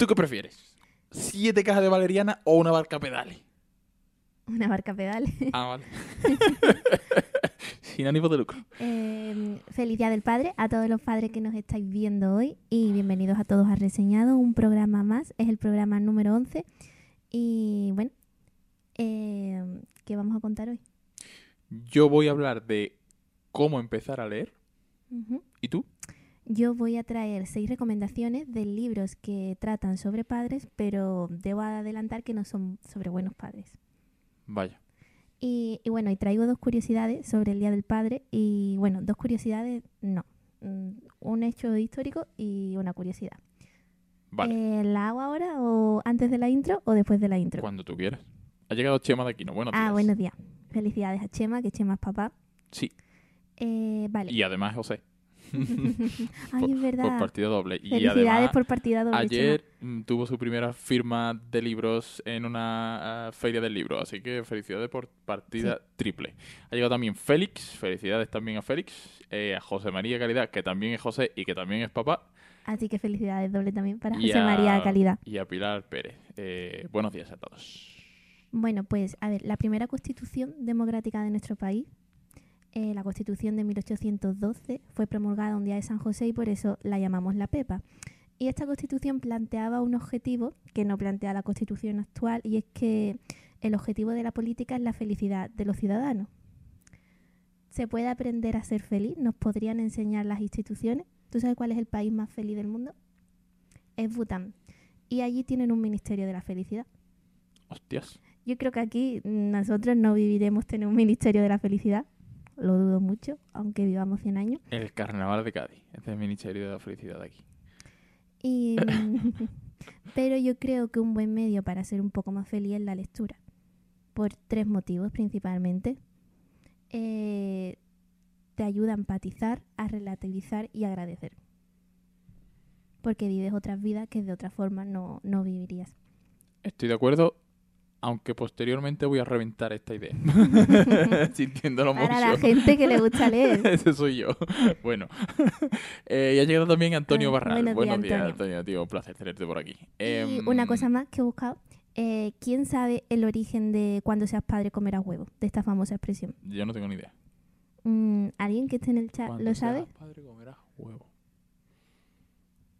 ¿Tú qué prefieres? ¿Siete cajas de valeriana o una barca pedales? Una barca pedales. Ah, vale. Sin ánimo de lucro. Eh, feliz Día del Padre a todos los padres que nos estáis viendo hoy y bienvenidos a todos a Reseñado, un programa más, es el programa número 11 y bueno, eh, ¿qué vamos a contar hoy? Yo voy a hablar de cómo empezar a leer. Ujú. ¿Y tú? Yo voy a traer seis recomendaciones de libros que tratan sobre padres, pero debo adelantar que no son sobre buenos padres. Vaya. Y, y bueno, y traigo dos curiosidades sobre el Día del Padre y bueno, dos curiosidades, no, mm, un hecho histórico y una curiosidad. Vale. Eh, ¿La hago ahora o antes de la intro o después de la intro? Cuando tú quieras. Ha llegado Chema de aquí, ¿no? Buenos ah, días. buenos días. Felicidades a Chema, que Chema es papá. Sí. Eh, vale. Y además José. Ay, es Por partida doble. Y Felicidades además, por partida doble. ayer mm, tuvo su primera firma de libros en una ah, feria del libro. Así que felicidades por partida triple. Ha llegado también Félix. Felicidades también a Félix. eh, a José María Calidad, que también es José y que también es papá. Así que felicidades doble también para y José a- María Calidad. Y a Pilar Pérez. Eh, buenos días a todos. Bueno, pues a ver, la primera constitución democrática de nuestro país, eh, la constitución de 1812, fue promulgada un día de San José y por eso la llamamos la Pepa. Y esta constitución planteaba un objetivo que no plantea la constitución actual y es que el objetivo de la política es la felicidad de los ciudadanos. ¿Se puede aprender a ser feliz? ¿Nos podrían enseñar las instituciones? ¿Tú sabes cuál es el país más feliz del mundo? Es Bután. Y allí tienen un ministerio de la felicidad. Hostias. Yo creo que aquí nosotros no viviremos tener un ministerio de la felicidad. Lo dudo mucho, aunque vivamos 100 años. El carnaval de Cádiz. Este es el Ministerio de la Felicidad de aquí. Y, pero yo creo que un buen medio para ser un poco más feliz es la lectura. Por tres motivos principalmente. Eh, te ayuda a empatizar, a relativizar y agradecer. Porque vives otras vidas que de otra forma no, no vivirías. Estoy de acuerdo, aunque posteriormente voy a reventar esta idea. Sintiéndolo mucho. Para la gente que le gusta leer. Ese soy yo. Bueno. Eh, y ha llegado también Antonio Ah, Barral. buenos Buenos, días, días, Antonio. Antonio. tío. Un placer tenerte por aquí. Y Em, una cosa más que he buscado. eh, ¿Quién sabe el origen de cuando seas padre comerás huevo? De esta famosa expresión. Yo no tengo ni idea. Mm, ¿Alguien que esté en el chat Cuando lo seas sabe? padre comerás huevo.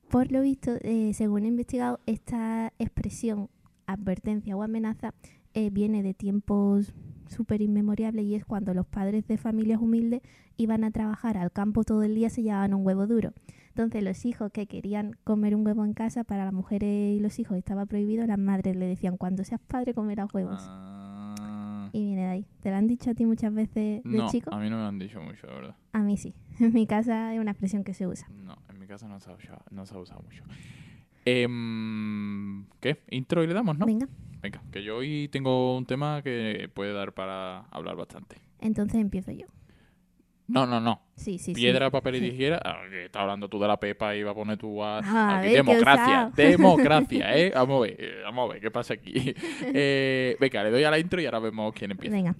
Por lo visto, eh, según he investigado, esta expresión, advertencia o amenaza, eh, viene de tiempos súper inmemoriales y es cuando los padres de familias humildes iban a trabajar al campo todo el día se llevaban un huevo duro. Entonces los hijos que querían comer un huevo en casa, para las mujeres y los hijos estaba prohibido, las madres le decían, cuando seas padre comerás huevos. Ah, Y viene de ahí. ¿Te lo han dicho a ti muchas veces de no, chico? a mí no me lo han dicho mucho, de verdad. A mí sí. En mi casa es una expresión que se usa. No, en mi casa no se ha usado, no se ha usado mucho. Em, ¿Qué? Intro y le damos, ¿no? Venga, Venga, que yo hoy tengo un tema que puede dar para hablar bastante. entonces empiezo yo. No, no, no. Sí, sí, sí. Piedra, papel y tijera. Ah, está hablando tú de la pepa y va a poner tú a... Ah, ver, democracia, democracia, ¿eh? Vamos a ver, eh, vamos a ver qué pasa aquí. Eh, venga, le doy a la intro y ahora vemos quién empieza. Venga.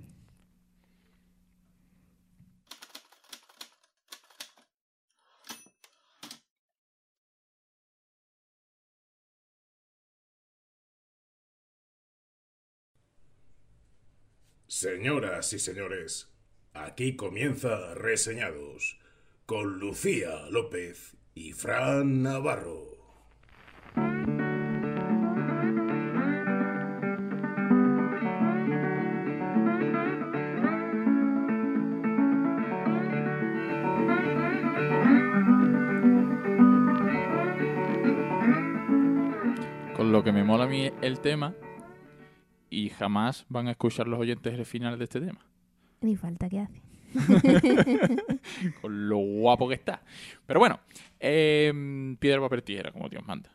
Señoras y señores, aquí comienza Reseñados con Lucía López y Fran Navarro. Con lo que me mola a mí el tema y jamás van a escuchar los oyentes el final de este tema. Ni falta que hace. Con lo guapo que está. Pero bueno, em, piedra, papel, tijera, como Dios manda.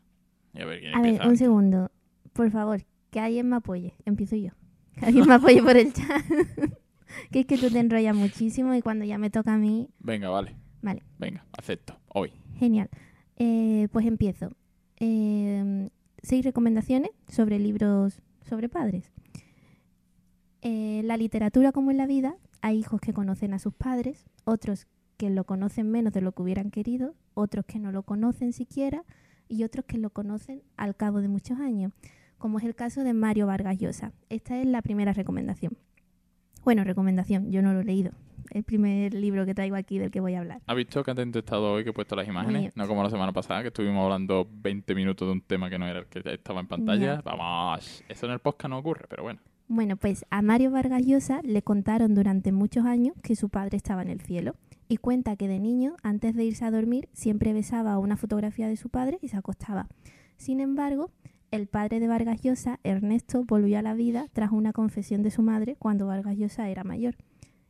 Y a ver quién A ver, empieza. un segundo. Por favor, que alguien me apoye. Empiezo yo. Que alguien me apoye por el chat. que es que tú te enrollas muchísimo y cuando ya me toca a mí... Venga, vale. Vale. Venga, acepto. Hoy. Genial. Eh, pues empiezo. Eh, seis recomendaciones sobre libros sobre padres. Eh, la literatura como en la vida, hay hijos que conocen a sus padres, otros que lo conocen menos de lo que hubieran querido, otros que no lo conocen siquiera, y otros que lo conocen al cabo de muchos años, como es el caso de Mario Vargas Llosa. Esta es la primera recomendación. Bueno, recomendación, yo no lo he leído. El primer libro que traigo aquí del que voy a hablar. ¿Has visto que atento he estado hoy que he puesto las imágenes? No como la semana pasada, que estuvimos hablando 20 minutos de un tema que no era el que estaba en pantalla. Ya. Vamos, eso en el podcast no ocurre, pero bueno. Bueno, pues a Mario Vargas Llosa le contaron durante muchos años que su padre estaba en el cielo y cuenta que de niño, antes de irse a dormir, siempre besaba una fotografía de su padre y se acostaba. Sin embargo, el padre de Vargas Llosa, Ernesto, volvió a la vida tras una confesión de su madre cuando Vargas Llosa era mayor.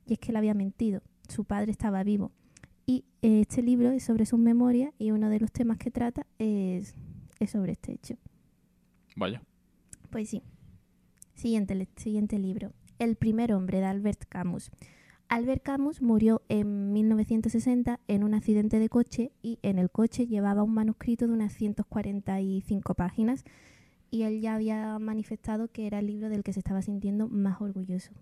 Y es que le había mentido, su padre estaba vivo. Y eh, este libro es sobre sus memorias y uno de los temas que trata es, es sobre este hecho. Vaya. Pues sí. Siguiente, siguiente libro. El primer hombre de Albert Camus. Albert Camus murió en 1960 en un accidente de coche y en el coche llevaba un manuscrito de unas 145 páginas y él ya había manifestado que era el libro del que se estaba sintiendo más orgulloso.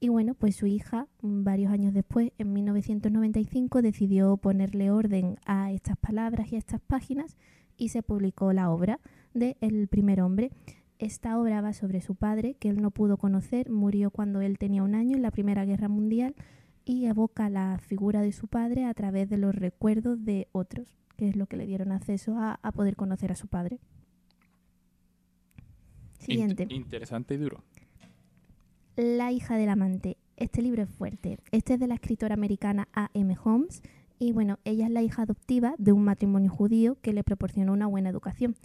Y bueno, pues su hija, varios años después, en 1995, decidió ponerle orden a estas palabras y a estas páginas y se publicó la obra de El primer hombre. Esta obra va sobre su padre, que él no pudo conocer, murió cuando él tenía un año en la Primera Guerra Mundial y evoca la figura de su padre a través de los recuerdos de otros, que es lo que le dieron acceso a, a poder conocer a su padre. Siguiente. Int- interesante y duro. La hija del amante. Este libro es fuerte. Este es de la escritora americana A.M. Holmes y bueno, ella es la hija adoptiva de un matrimonio judío que le proporcionó una buena educación.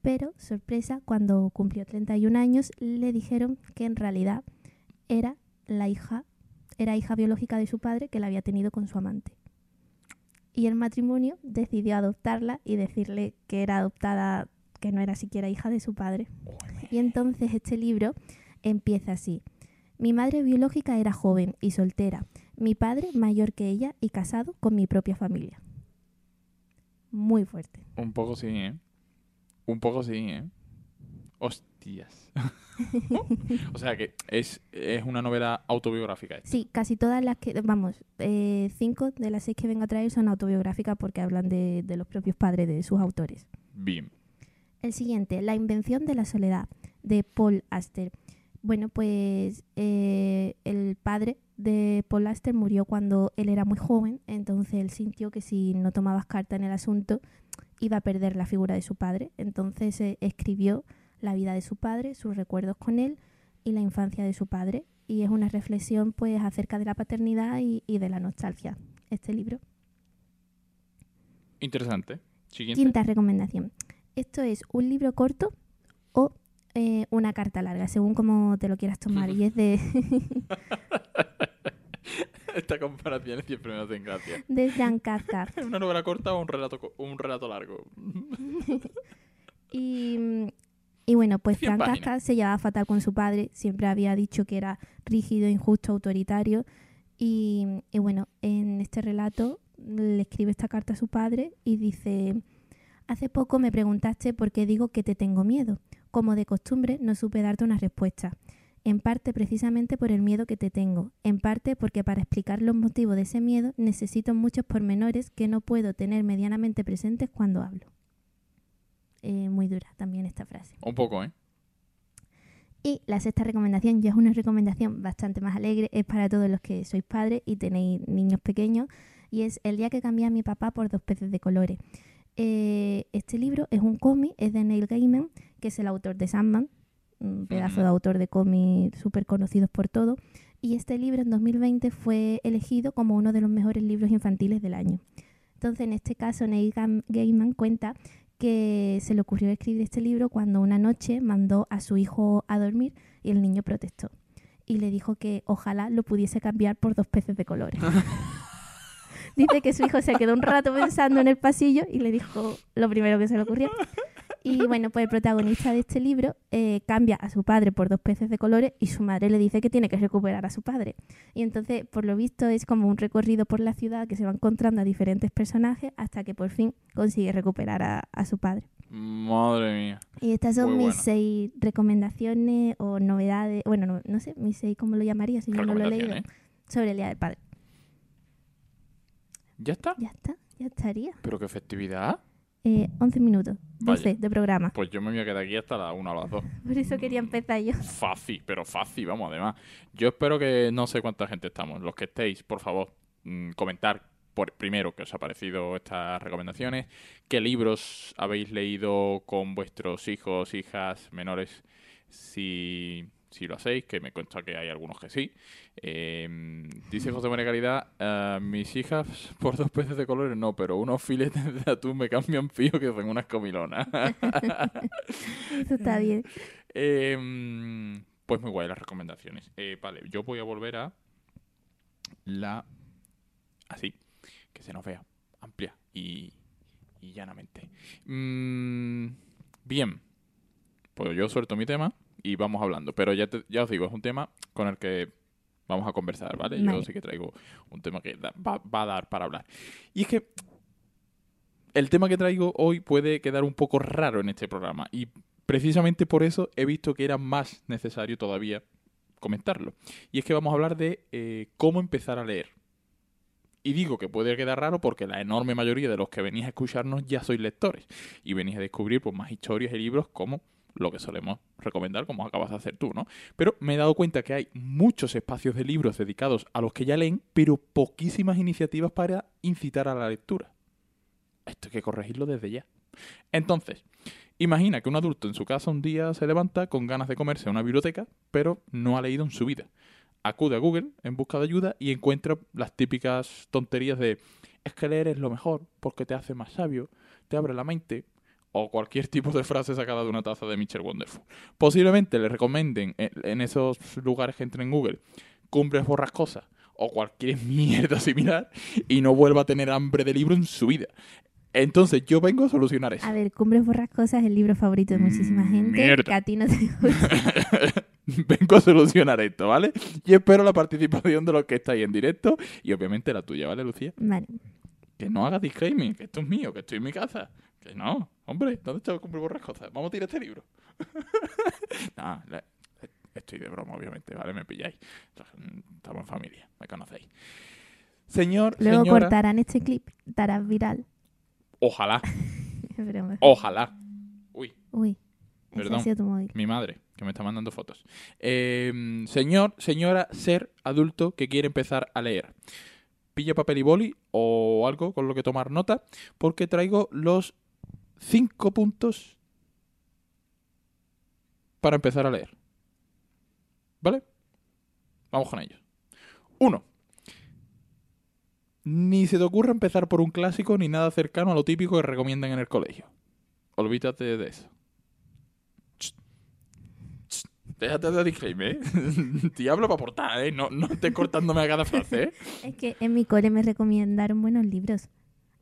Pero, sorpresa, cuando cumplió 31 años le dijeron que en realidad era la hija era hija biológica de su padre que la había tenido con su amante. Y el matrimonio decidió adoptarla y decirle que era adoptada, que no era siquiera hija de su padre. Y entonces este libro empieza así. Mi madre biológica era joven y soltera, mi padre mayor que ella y casado con mi propia familia. Muy fuerte. Un poco sí, ¿eh? Un poco sí, ¿eh? Hostias. o sea que es, es una novela autobiográfica. esta. Sí, casi todas las que, vamos, eh, cinco de las seis que vengo a traer son autobiográficas porque hablan de, de los propios padres de sus autores. Bien. El siguiente, La invención de la soledad, de Paul Aster. Bueno, pues eh, el padre de Paul Aster murió cuando él era muy joven, entonces él sintió que si no tomabas carta en el asunto iba a perder la figura de su padre. Entonces eh, escribió la vida de su padre, sus recuerdos con él y la infancia de su padre. Y es una reflexión pues acerca de la paternidad y, y de la nostalgia, este libro. Interesante. Siguiente. Quinta recomendación. Esto es un libro corto o eh, una carta larga, según como te lo quieras tomar. Y es de, Esta comparación siempre me hacen gracia. de Frank Kafka. ¿Es una novela corta o un relato, co- un relato largo? Y, y bueno, pues Frank páginas. Kafka se llevaba fatal con su padre. Siempre había dicho que era rígido, injusto, autoritario. Y, y bueno, en este relato le escribe esta carta a su padre y dice... Hace poco me preguntaste por qué digo que te tengo miedo. Como de costumbre, no supe darte una respuesta. En parte precisamente por el miedo que te tengo. En parte porque para explicar los motivos de ese miedo necesito muchos pormenores que no puedo tener medianamente presentes cuando hablo. Eh, muy dura también esta frase. Un poco, ¿eh? Y la sexta recomendación, ya es una recomendación bastante más alegre, es para todos los que sois padres y tenéis niños pequeños, y es El día que cambié a mi papá por dos peces de colores. Eh, este libro es un cómic, es de Neil Gaiman, que es el autor de Sandman, un pedazo de autor de cómics súper conocidos por todo, y este libro en 2020 fue elegido como uno de los mejores libros infantiles del año. Entonces, en este caso, Neil Gaiman cuenta que se le ocurrió escribir este libro cuando una noche mandó a su hijo a dormir y el niño protestó. Y le dijo que ojalá lo pudiese cambiar por dos peces de colores. Dice que su hijo se quedó un rato pensando en el pasillo y le dijo lo primero que se le ocurrió. Y bueno, pues el protagonista de este libro eh, cambia a su padre por dos peces de colores y su madre le dice que tiene que recuperar a su padre. Y entonces, por lo visto, es como un recorrido por la ciudad que se va encontrando a diferentes personajes hasta que por fin consigue recuperar a, a su padre. Madre mía. Y estas son Muy mis bueno. seis recomendaciones o novedades, bueno, no, no sé, mis seis, ¿cómo lo llamaría si yo no lo he leído? Sobre el Día del Padre. ¿Ya está? Ya está, ya estaría. ¿Pero qué festividad? Eh, 11 minutos, 12 Vaya. de programa. Pues yo me voy a quedar aquí hasta la una o las dos. Por eso quería empezar yo. Fácil, pero fácil, vamos, además. Yo espero que no sé cuánta gente estamos. Los que estéis, por favor, mm, comentar por, primero qué os ha parecido estas recomendaciones, qué libros habéis leído con vuestros hijos, hijas menores, si, si lo hacéis, que me consta que hay algunos que sí. Eh, dice José María Caridad, "Ah, mis hijas por dos peces de colores no, pero unos filetes de atún me cambian fío que son unas comilonas. Eso está bien. Eh, pues muy guay las recomendaciones. Eh, vale, yo voy a volver a la... Así, que se nos vea amplia y, y llanamente. Mm, bien, pues yo suelto mi tema y vamos hablando. Pero ya, te- ya os digo, es un tema con el que vamos a conversar, ¿vale? Yo Vale. sí que traigo un tema que da- va, va a dar para hablar. Y es que el tema que traigo hoy puede quedar un poco raro en este programa y precisamente por eso he visto que era más necesario todavía comentarlo. Y es que vamos a hablar de eh, cómo empezar a leer. Y digo que puede quedar raro porque la enorme mayoría de los que venís a escucharnos ya sois lectores y venís a descubrir pues, más historias y libros como lo que solemos recomendar, como acabas de hacer tú, ¿no? Pero me he dado cuenta que hay muchos espacios de libros dedicados a los que ya leen, pero poquísimas iniciativas para incitar a la lectura. Esto hay que corregirlo desde ya. Entonces, imagina que un adulto en su casa un día se levanta con ganas de comerse una biblioteca, pero no ha leído en su vida. Acude a Google en busca de ayuda y encuentra las típicas tonterías de es que leer es lo mejor porque te hace más sabio, te abre la mente, o cualquier tipo de frase sacada de una taza de Mitchell Wonderful. Posiblemente le recomienden en, en esos lugares que entren en Google cumbres borrascosas o cualquier mierda similar y no vuelva a tener hambre de libro en su vida. Entonces yo vengo a solucionar eso. A ver, Cumbres Borrascosas es el libro favorito de muchísima gente. Mierda. Que a ti no te gusta. vengo a solucionar esto, ¿vale? Y espero la participación de los que estáis en directo y obviamente la tuya, ¿vale, Lucía? Vale. Que no hagas disclaiming, que esto es mío, que estoy en mi casa. Que no, hombre, ¿dónde está el cumple borrascosas? Vamos a tirar este libro. estoy de broma, obviamente, ¿vale? Me pilláis. Estamos en familia, me conocéis. Señor, Luego señora, cortarán este clip, darás viral. ojalá, ojalá. Uy, Uy, Perdón. ha sido tu móvil. mi madre, que me está mandando fotos. Eh, señor, señora, ser adulto que quiere empezar a leer. Pilla papel y boli o algo con lo que tomar nota, porque traigo los cinco puntos para empezar a leer. ¿Vale? Vamos con ellos. Uno. Ni se te ocurra empezar por un clásico ni nada cercano a lo típico que recomiendan en el colegio. Olvídate de eso. Déjate de disclaimer, ¿eh? Te hablo para aportar, ¿eh? No, no estés cortándome a cada frase, ¿eh? Es que en mi cole me recomendaron buenos libros.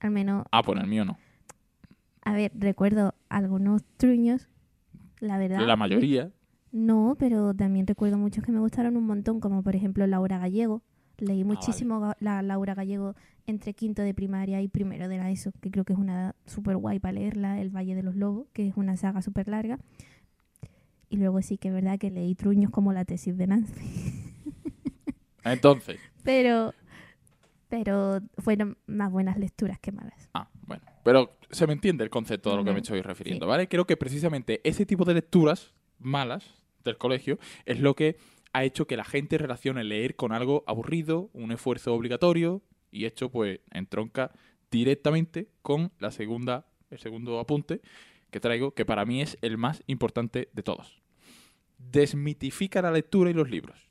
Al menos, Ah, pues en el mío no. A ver, recuerdo algunos truños. La verdad. La mayoría. No, pero también recuerdo muchos que me gustaron un montón, como por ejemplo Laura Gallego. Leí muchísimo ga- la Laura Gallego entre quinto de primaria y primero de la ESO, que creo que es una súper guay para leerla, El Valle de los Lobos, que es una saga súper larga. Y luego sí que es verdad que leí truños como la tesis de Nancy. Entonces, Pero, pero fueron más buenas lecturas que malas. ah, bueno. Pero se me entiende el concepto a lo que me estoy refiriendo. ¿vale? Creo que precisamente ese tipo de lecturas malas del colegio es lo que ha hecho que la gente relacione leer con algo aburrido, un esfuerzo obligatorio, y esto pues entronca directamente con la segunda, el segundo apunte que traigo, que para mí es el más importante de todos. Desmitifica la lectura y los libros.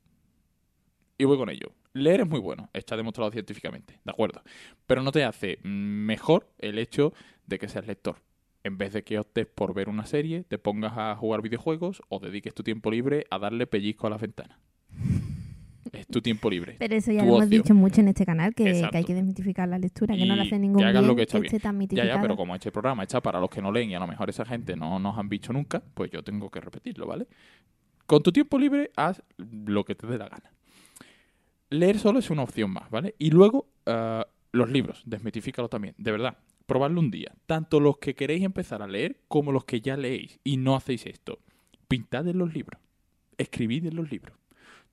Y voy con ello. Leer es muy bueno, está demostrado científicamente, ¿de acuerdo? Pero no te hace mejor el hecho de que seas lector. En vez de que optes por ver una serie, te pongas a jugar videojuegos o dediques tu tiempo libre a darle pellizco a la ventana. Es tu tiempo libre. Pero eso ya lo hemos dicho mucho en este canal, que, hay que desmitificar la lectura, que no Y hace ningún que hagan bien lo que está bien. tan Ya, ya, pero como este programa está para los que no leen y a lo mejor esa gente no nos han visto nunca, pues yo tengo que repetirlo, ¿vale? Con tu tiempo libre, haz lo que te dé la gana. Leer solo es una opción más, ¿vale? Y luego, ah, los libros, desmitifícalo también, de verdad. Probadlo un día. Tanto los que queréis empezar a leer como los que ya leéis y no hacéis esto. Pintad en los libros. Escribid en los libros.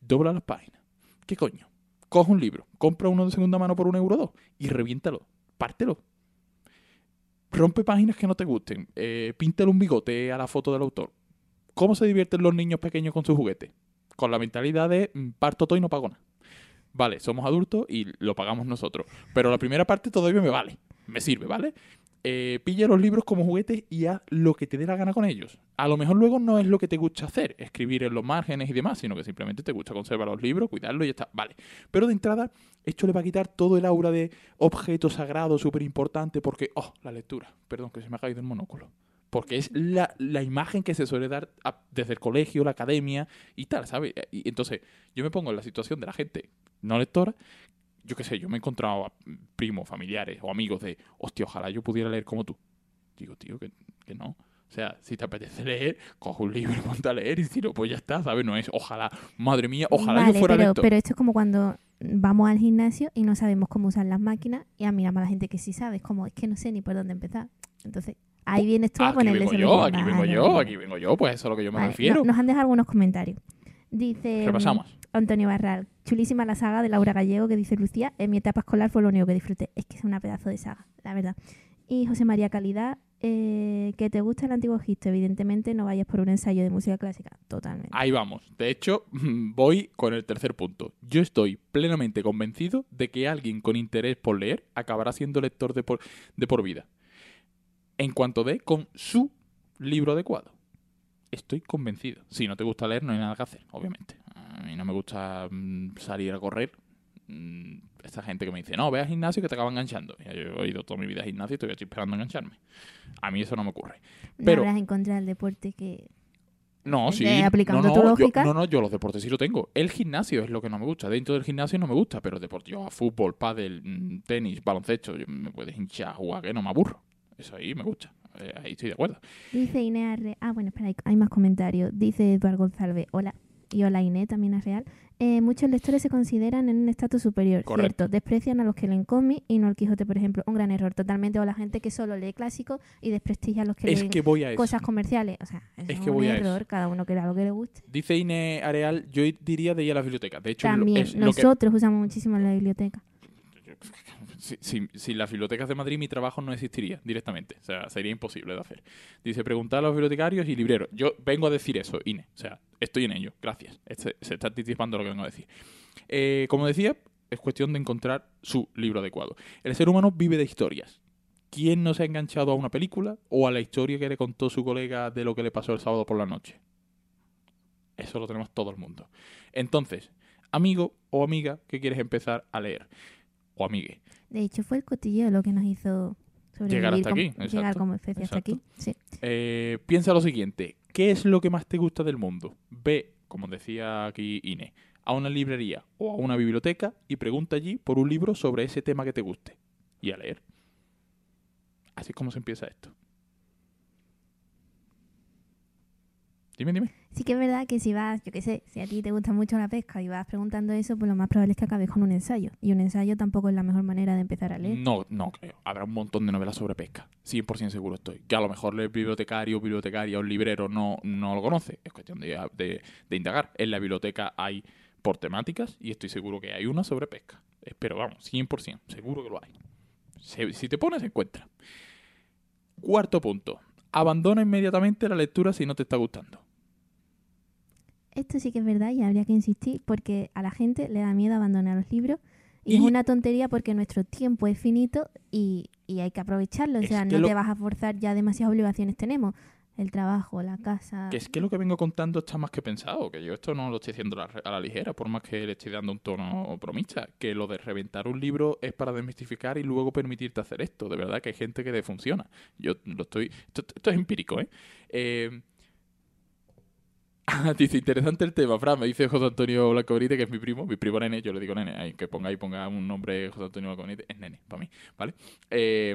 Dobla las páginas. ¿Qué coño? Coge un libro, compra uno de segunda mano por un euro o dos y reviéntalo. Pártelo. rompe páginas que no te gusten, eh, píntale un bigote a la foto del autor. ¿Cómo se divierten los niños pequeños con sus juguetes? Con la mentalidad de mm, parto todo y no pago nada. Vale, somos adultos y lo pagamos nosotros. Pero la primera parte todavía me vale. Me sirve, ¿vale? Eh, pilla los libros como juguetes y haz lo que te dé la gana con ellos. A lo mejor luego no es lo que te gusta hacer, escribir en los márgenes y demás, sino que simplemente te gusta conservar los libros, cuidarlos y ya está. Vale. Pero de entrada, esto le va a quitar todo el aura de objeto sagrado súper importante porque, oh, la lectura. Perdón, que se me ha caído el monóculo. Porque es la, la imagen que se suele dar desde el colegio, la academia y tal, ¿sabes? Y entonces yo me pongo en la situación de la gente no lectora yo qué sé, yo me he encontrado a primos, familiares o amigos de, hostia, ojalá yo pudiera leer como tú. Digo, tío, que, que no. O sea, si te apetece leer, coge un libro y ponte a leer y si no, pues ya está, ¿sabes? No es, ojalá, madre mía, ojalá Vale, yo fuera pero, lector. pero esto es como cuando vamos al gimnasio y no sabemos cómo usar las máquinas y admiramos a la gente que sí sabe. Es como, es que no sé ni por dónde empezar. Entonces, ahí vienes tú a aquí ponerle vengo yo, aquí vengo yo, aquí vengo yo, pues eso es a lo que yo me Vale, refiero. no- nos han dejado algunos comentarios. Dice mm, Repasamos. Antonio Barral, chulísima la saga de Laura Gallego que dice Lucía, en mi etapa escolar fue lo único que disfruté. Es que es una pedazo de saga, la verdad. Y José María Calidad, eh, que te gusta el antiguo Egipto, evidentemente no vayas por un ensayo de música clásica, totalmente. Ahí vamos. De hecho, voy con el tercer punto. Yo estoy plenamente convencido de que alguien con interés por leer acabará siendo lector de por, de por vida. En cuanto dé con su libro adecuado. Estoy convencido. Si no te gusta leer, no hay nada que hacer, obviamente. A mí no me gusta mm, salir a correr. Mm, Esta gente que me dice, no, ve al gimnasio que te acaba enganchando. Ya, yo he ido toda mi vida al gimnasio y estoy esperando a engancharme. A mí eso no me ocurre. no pero- habrás encontrado el deporte que... No, sí. Aplicando no, no, tu yo- lógica. no, no, yo los deportes sí lo tengo. El gimnasio es lo que no me gusta. Dentro del gimnasio no me gusta, pero deporte, yo a fútbol, pádel, mm, tenis, baloncesto, yo- me puedes hinchar, jugar, que no me aburro. Eso ahí me gusta. Eh, ahí estoy de acuerdo. Dice Inés Arre... Ah, bueno, espera, hay más comentarios. Dice Eduardo González, hola. Y hola Inés, también es real. Eh, muchos lectores se consideran en un estatus superior, Correcto. ¿cierto? Desprecian a los que leen cómics y no el Quijote, por ejemplo. Un gran error, totalmente. O la gente que solo lee clásicos y desprestigia a los que Es leen que voy a cosas comerciales. O sea, Es es, que un voy a error. eso. Cada uno que lea lo que le guste. Dice Ine Areal, yo diría de ir a la biblioteca. De hecho, También, es lo que... nosotros usamos muchísimo la biblioteca. Si, si- si las bibliotecas de Madrid mi trabajo no existiría directamente. O sea, sería imposible de hacer. Dice, preguntar a los bibliotecarios y libreros. Yo vengo a decir eso, Ine. O sea, estoy en ello. Gracias. Este- se está anticipando lo que vengo a decir. Eh, como decía, es cuestión de encontrar su libro adecuado. El ser humano vive de historias. ¿Quién no se ha enganchado a una película o a la historia que le contó su colega de lo que le pasó el sábado por la noche? Eso lo tenemos todo el mundo. Entonces, amigo o amiga que quieres empezar a leer, o amigue, De hecho, fue el cotilleo lo que nos hizo sobrevivir Llegar hasta como, aquí, llegar exacto, como especie hasta aquí. Sí. Eh, piensa lo siguiente, ¿qué es lo que más te gusta del mundo? Ve, como decía aquí Ine, a una librería o a una biblioteca y pregunta allí por un libro sobre ese tema que te guste. Y a leer. Así es como se empieza esto. Dime, dime. Sí que es verdad que si vas, yo qué sé, si a ti te gusta mucho la pesca y vas preguntando eso, pues lo más probable es que acabes con un ensayo. Y un ensayo tampoco es la mejor manera de empezar a leer. No, no creo. Habrá un montón de novelas sobre pesca. 100% seguro estoy. Que a lo mejor el bibliotecario, bibliotecaria o librero no, no lo conoce. Es cuestión de, de- de indagar. En la biblioteca hay por temáticas y estoy seguro que hay una sobre pesca. Pero vamos, 100%. Seguro que lo hay. Se- si te pones, encuentra. Cuarto punto. Abandona inmediatamente la lectura si no te está gustando. Esto sí que es verdad y habría que insistir porque a la gente le da miedo abandonar los libros. Y, es una tontería porque nuestro tiempo es finito y, y hay que aprovecharlo. O sea, no lo- te vas a forzar, ya demasiadas obligaciones tenemos. El trabajo, la casa. Que es que lo que vengo contando está más que pensado, que yo esto no lo estoy haciendo a la, a la ligera, por más que le estoy dando un tono bromista, que lo de reventar un libro es para desmistificar y luego permitirte hacer esto. De verdad que hay gente que le funciona. Yo lo estoy... Esto, esto es empírico, ¿eh? eh dice, interesante el tema, Fran, me dice José Antonio Blanco Benítez, que es mi primo, mi primo nene, yo le digo nene, que ponga ahí, ponga un nombre José Antonio Blanco Benítez, es nene, para mí, ¿vale? Eh,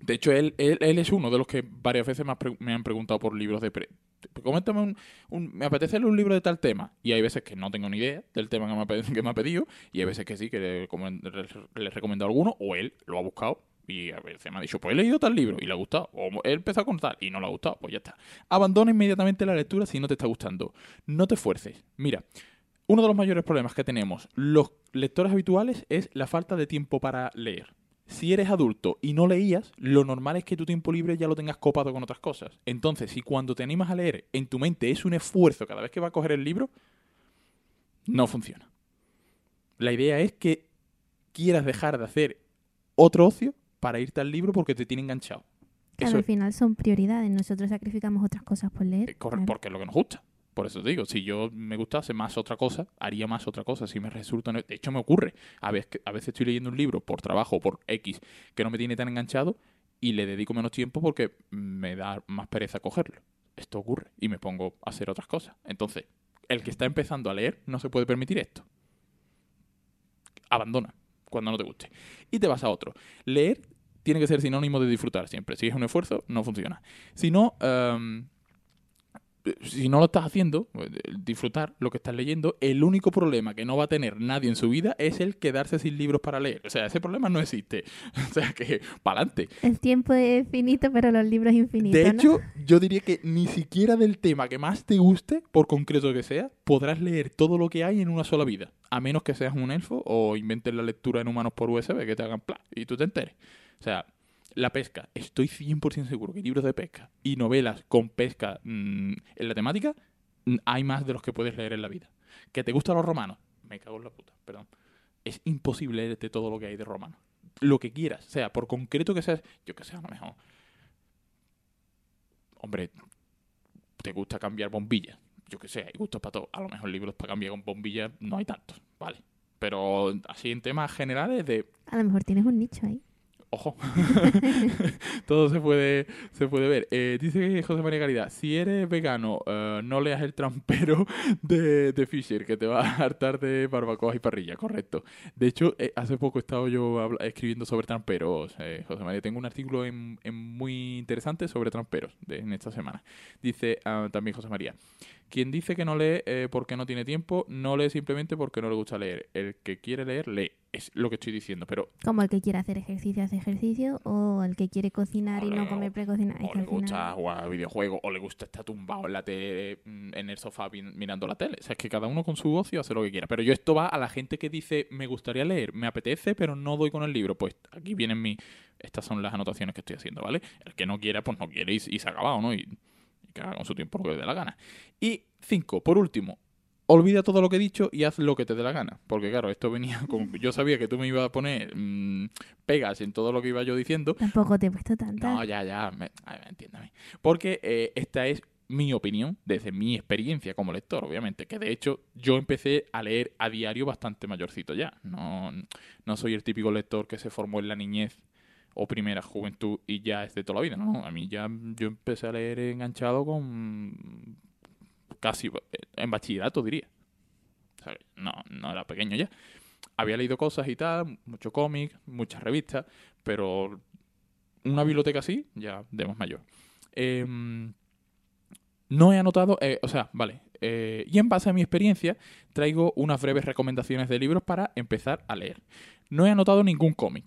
de hecho, él, él, es uno de los que varias veces me, han preguntado por libros de... Pre coméntame un, Me apetece leer un libro de tal tema. Y hay veces que no tengo ni idea del tema que me ha, pedido. Y hay veces que sí, que le, le- le he recomendado alguno. O él lo ha buscado. Y a veces me ha dicho, pues he leído tal libro y le ha gustado. O he empezado con tal y no le ha gustado. Pues ya está. Abandona inmediatamente la lectura si no te está gustando. No te esfuerces. Mira, uno de los mayores problemas que tenemos los lectores habituales es la falta de tiempo para leer. Si eres adulto y no leías, lo normal es que tu tiempo libre ya lo tengas copado con otras cosas. Entonces, si cuando te animas a leer en tu mente es un esfuerzo cada vez que vas a coger el libro, no funciona. La idea es que quieras dejar de hacer otro ocio para irte al libro porque te tiene enganchado. Claro, Eso al final son prioridades. Nosotros sacrificamos otras cosas por leer. Eh, claro. porque es lo que nos gusta. Por eso te digo, si yo me gustase más otra cosa, haría más otra cosa. Si me resulta. De hecho, me ocurre. A veces, a veces estoy leyendo un libro por trabajo o por X que no me tiene tan enganchado y le dedico menos tiempo porque me da más pereza cogerlo. Esto ocurre y me pongo a hacer otras cosas. Entonces, el que está empezando a leer no se puede permitir esto. Abandona cuando no te guste. Y te vas a otro. Leer tiene que ser sinónimo de disfrutar siempre. Si es un esfuerzo, no funciona. Si no, em, si no lo estás haciendo, pues, disfrutar lo que estás leyendo, el único problema que no va a tener nadie en su vida es el quedarse sin libros para leer. O sea, ese problema no existe. O sea, que para adelante. El tiempo es finito, pero los libros infinitos. De ¿no? hecho, yo diría que ni siquiera del tema que más te guste, por concreto que sea, podrás leer todo lo que hay en una sola vida. A menos que seas un elfo o inventes la lectura en humanos por USB, que te hagan plan y tú te enteres. O sea, la pesca. Estoy 100% seguro que libros de pesca y novelas con pesca mm, en la temática mm, hay más de los que puedes leer en la vida. ¿Que te gustan los romanos? Me cago en la puta, perdón. Es imposible leerte todo lo que hay de romanos. Lo que quieras, sea, por concreto que seas, yo que sé, a lo mejor hombre, te gusta cambiar bombillas. Yo que sé, hay gustos para todo. A lo mejor libros para cambiar con bombillas no hay tantos, ¿vale? Pero así en temas generales de, A lo mejor tienes un nicho ahí. Ojo, todo se puede, se puede ver. Eh, dice José María Caridad, si eres vegano, eh, no leas el trampero de, Fisher, que te va a hartar de barbacoas y parrilla, correcto. De hecho, eh, hace poco he estado yo escribiendo sobre tramperos, eh, José María. Tengo un artículo en, muy interesante sobre tramperos de, en esta semana. Dice ah, también José María, quien dice que no lee eh, porque no tiene tiempo, no lee simplemente porque no le gusta leer. El que quiere leer, lee. Es lo que estoy diciendo, pero Como el que quiere hacer ejercicio, hace ejercicio. O el que quiere cocinar y no comer precocinado. Es o le gusta jugar a videojuegos, o le gusta estar tumbado en la tele, mm, en el sofá mirando la tele. O sea, es que cada uno con su ocio hace lo que quiera. Pero yo esto va a la gente que dice, me gustaría leer, me apetece, pero no doy con el libro. Pues aquí vienen mi... Estas son las anotaciones que estoy haciendo, ¿vale? El que no quiera, pues no quiere y, y se ha acabado, ¿no? Y, y que haga con su tiempo lo que le dé la gana. Y cinco, por último, olvida todo lo que he dicho y haz lo que te dé la gana. Porque claro, esto venía con... Yo sabía que tú me ibas a poner mm, pegas en todo lo que iba yo diciendo. Tampoco te he puesto tanta. No, ya, ya, me, a ver, entiéndame. Porque eh, esta es mi opinión desde mi experiencia como lector, obviamente. Que de hecho yo empecé a leer a diario bastante mayorcito ya. No, no soy el típico lector que se formó en la niñez o primera juventud y ya es de toda la vida. No, no, a mí ya yo empecé a leer enganchado con casi eh, en bachillerato, diría. O sea, no, no era pequeño ya. Había leído cosas y tal, mucho cómic, muchas revistas, pero una biblioteca así, ya de más mayor. Em, no he anotado, eh, o sea, vale. eh, y en base a mi experiencia, traigo unas breves recomendaciones de libros para empezar a leer. No he anotado ningún cómic,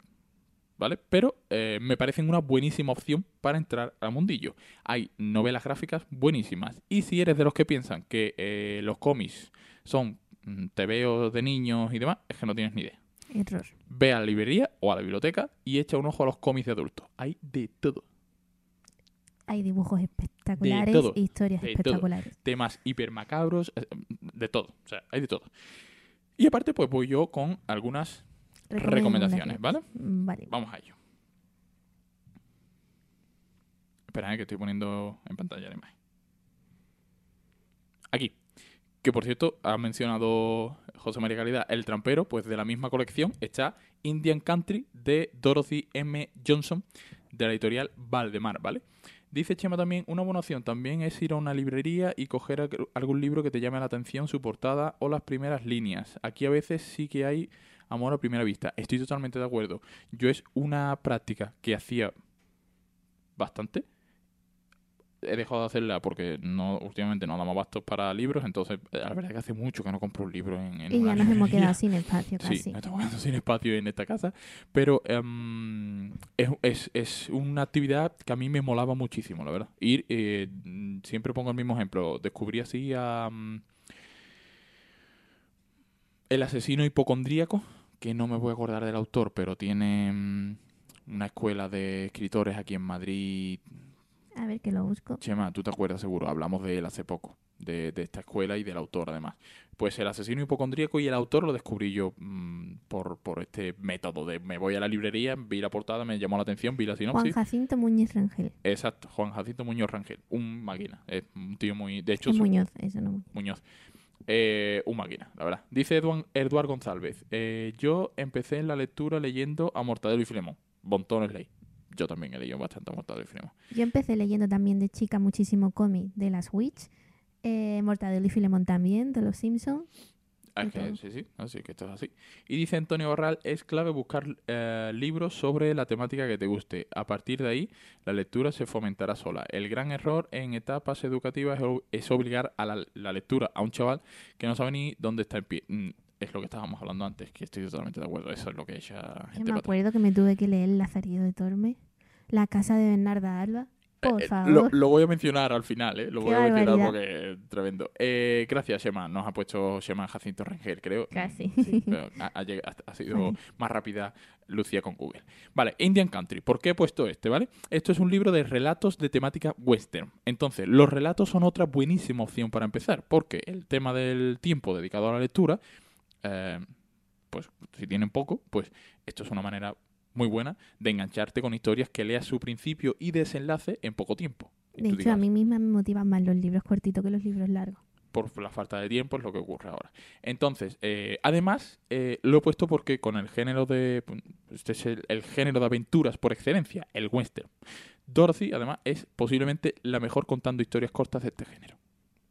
¿vale? Pero eh, me parecen una buenísima opción para entrar al mundillo. Hay novelas gráficas buenísimas. Y si eres de los que piensan que eh, los cómics son mm, tebeos de niños y demás, es que no tienes ni idea. Error. Ve a la librería o a la biblioteca y echa un ojo a los cómics de adultos. Hay de todo. Hay dibujos espectaculares, todo, historias de todo. espectaculares. Temas hipermacabros, eh, de todo. O sea, hay de todo. Y aparte, pues voy yo con algunas recomendaciones, ¿vale? Vale. Vamos a ello. Espera, eh, que estoy poniendo en pantalla la imagen. Aquí. Que por cierto, ha mencionado José María Calidad el trampero, pues de la misma colección está Indian Country de Dorothy M. Johnson, de la editorial Valdemar, ¿vale? Dice Chema también, una buena opción también es ir a una librería y coger algún libro que te llame la atención, su portada o las primeras líneas. Aquí a veces sí que hay amor a primera vista. Estoy totalmente de acuerdo. Yo es una práctica que hacía bastante. He dejado de hacerla porque no últimamente no damos bastos para libros, entonces eh, la verdad es que hace mucho que no compro un libro en, en Y ya nos hemos quedado sin espacio Sí, casi. nos estamos quedando sin espacio en esta casa. Pero em, es, es- es una actividad que a mí me molaba muchísimo, la verdad. Ir, eh, siempre pongo el mismo ejemplo. Descubrí así a. mm, el asesino hipocondríaco, que no me voy a acordar del autor, pero tiene. mm, una escuela de escritores aquí en Madrid. A ver, que lo busco. Chema, tú te acuerdas seguro, hablamos de él hace poco, de, de esta escuela y del autor además. Pues el asesino hipocondríaco y el autor lo descubrí yo mm, por, por este método de me voy a la librería, vi la portada, me llamó la atención, vi la Juan sinopsis. Jacinto Muñiz Rangel. Exacto, Juan Jacinto Muñoz Rangel, un máquina, es un tío muy... De hecho, Es su- Muñoz, eso no Muñoz. Eh, un máquina, la verdad. Dice Eduard González. eh, yo empecé en la lectura leyendo a Mortadelo y Filemón. Bontones ley. Yo también he leído bastante a Mortadelo y Filemón. Yo empecé leyendo también de chica muchísimo cómic de las Witch. Eh, Mortadelo y Filemón también, de los Simpsons. Ah, es que, sí, sí, así que esto es así. Y dice Antonio Barral, es clave buscar eh, libros sobre la temática que te guste. A partir de ahí, la lectura se fomentará sola. El gran error en etapas educativas es, obligar a la, la lectura a un chaval que no sabe ni dónde está el pie. Mm, Es lo que estábamos hablando antes, que estoy totalmente de acuerdo. Eso es lo que ella Yo gente me acuerdo que me tuve que leer El Lazarillo de Torme, La casa de Bernarda Alba. Por Eh, favor. Lo, lo voy a mencionar al final, ¿eh? Lo Qué voy a mencionar barbaridad. porque es tremendo. Eh, gracias, Shema. Nos ha puesto Shema Jacinto Rengel, creo. Casi. Sí, pero ha, sido más rápida Lucía con Google. Vale, Indian Country. ¿Por qué he puesto este, vale? Esto es un libro de relatos de temática western. Entonces, los relatos son otra buenísima opción para empezar, porque el tema del tiempo dedicado a la lectura, eh, pues si tienen poco, pues esto es una manera muy buena de engancharte con historias que leas su principio y desenlace en poco tiempo. De hecho, a mí misma me motivan más los libros cortitos que los libros largos. por la falta de tiempo es lo que ocurre ahora. Entonces, eh, además, eh, lo he puesto porque con el género de... Este es el, el género de aventuras por excelencia, el western. Dorothy, además, es posiblemente la mejor contando historias cortas de este género.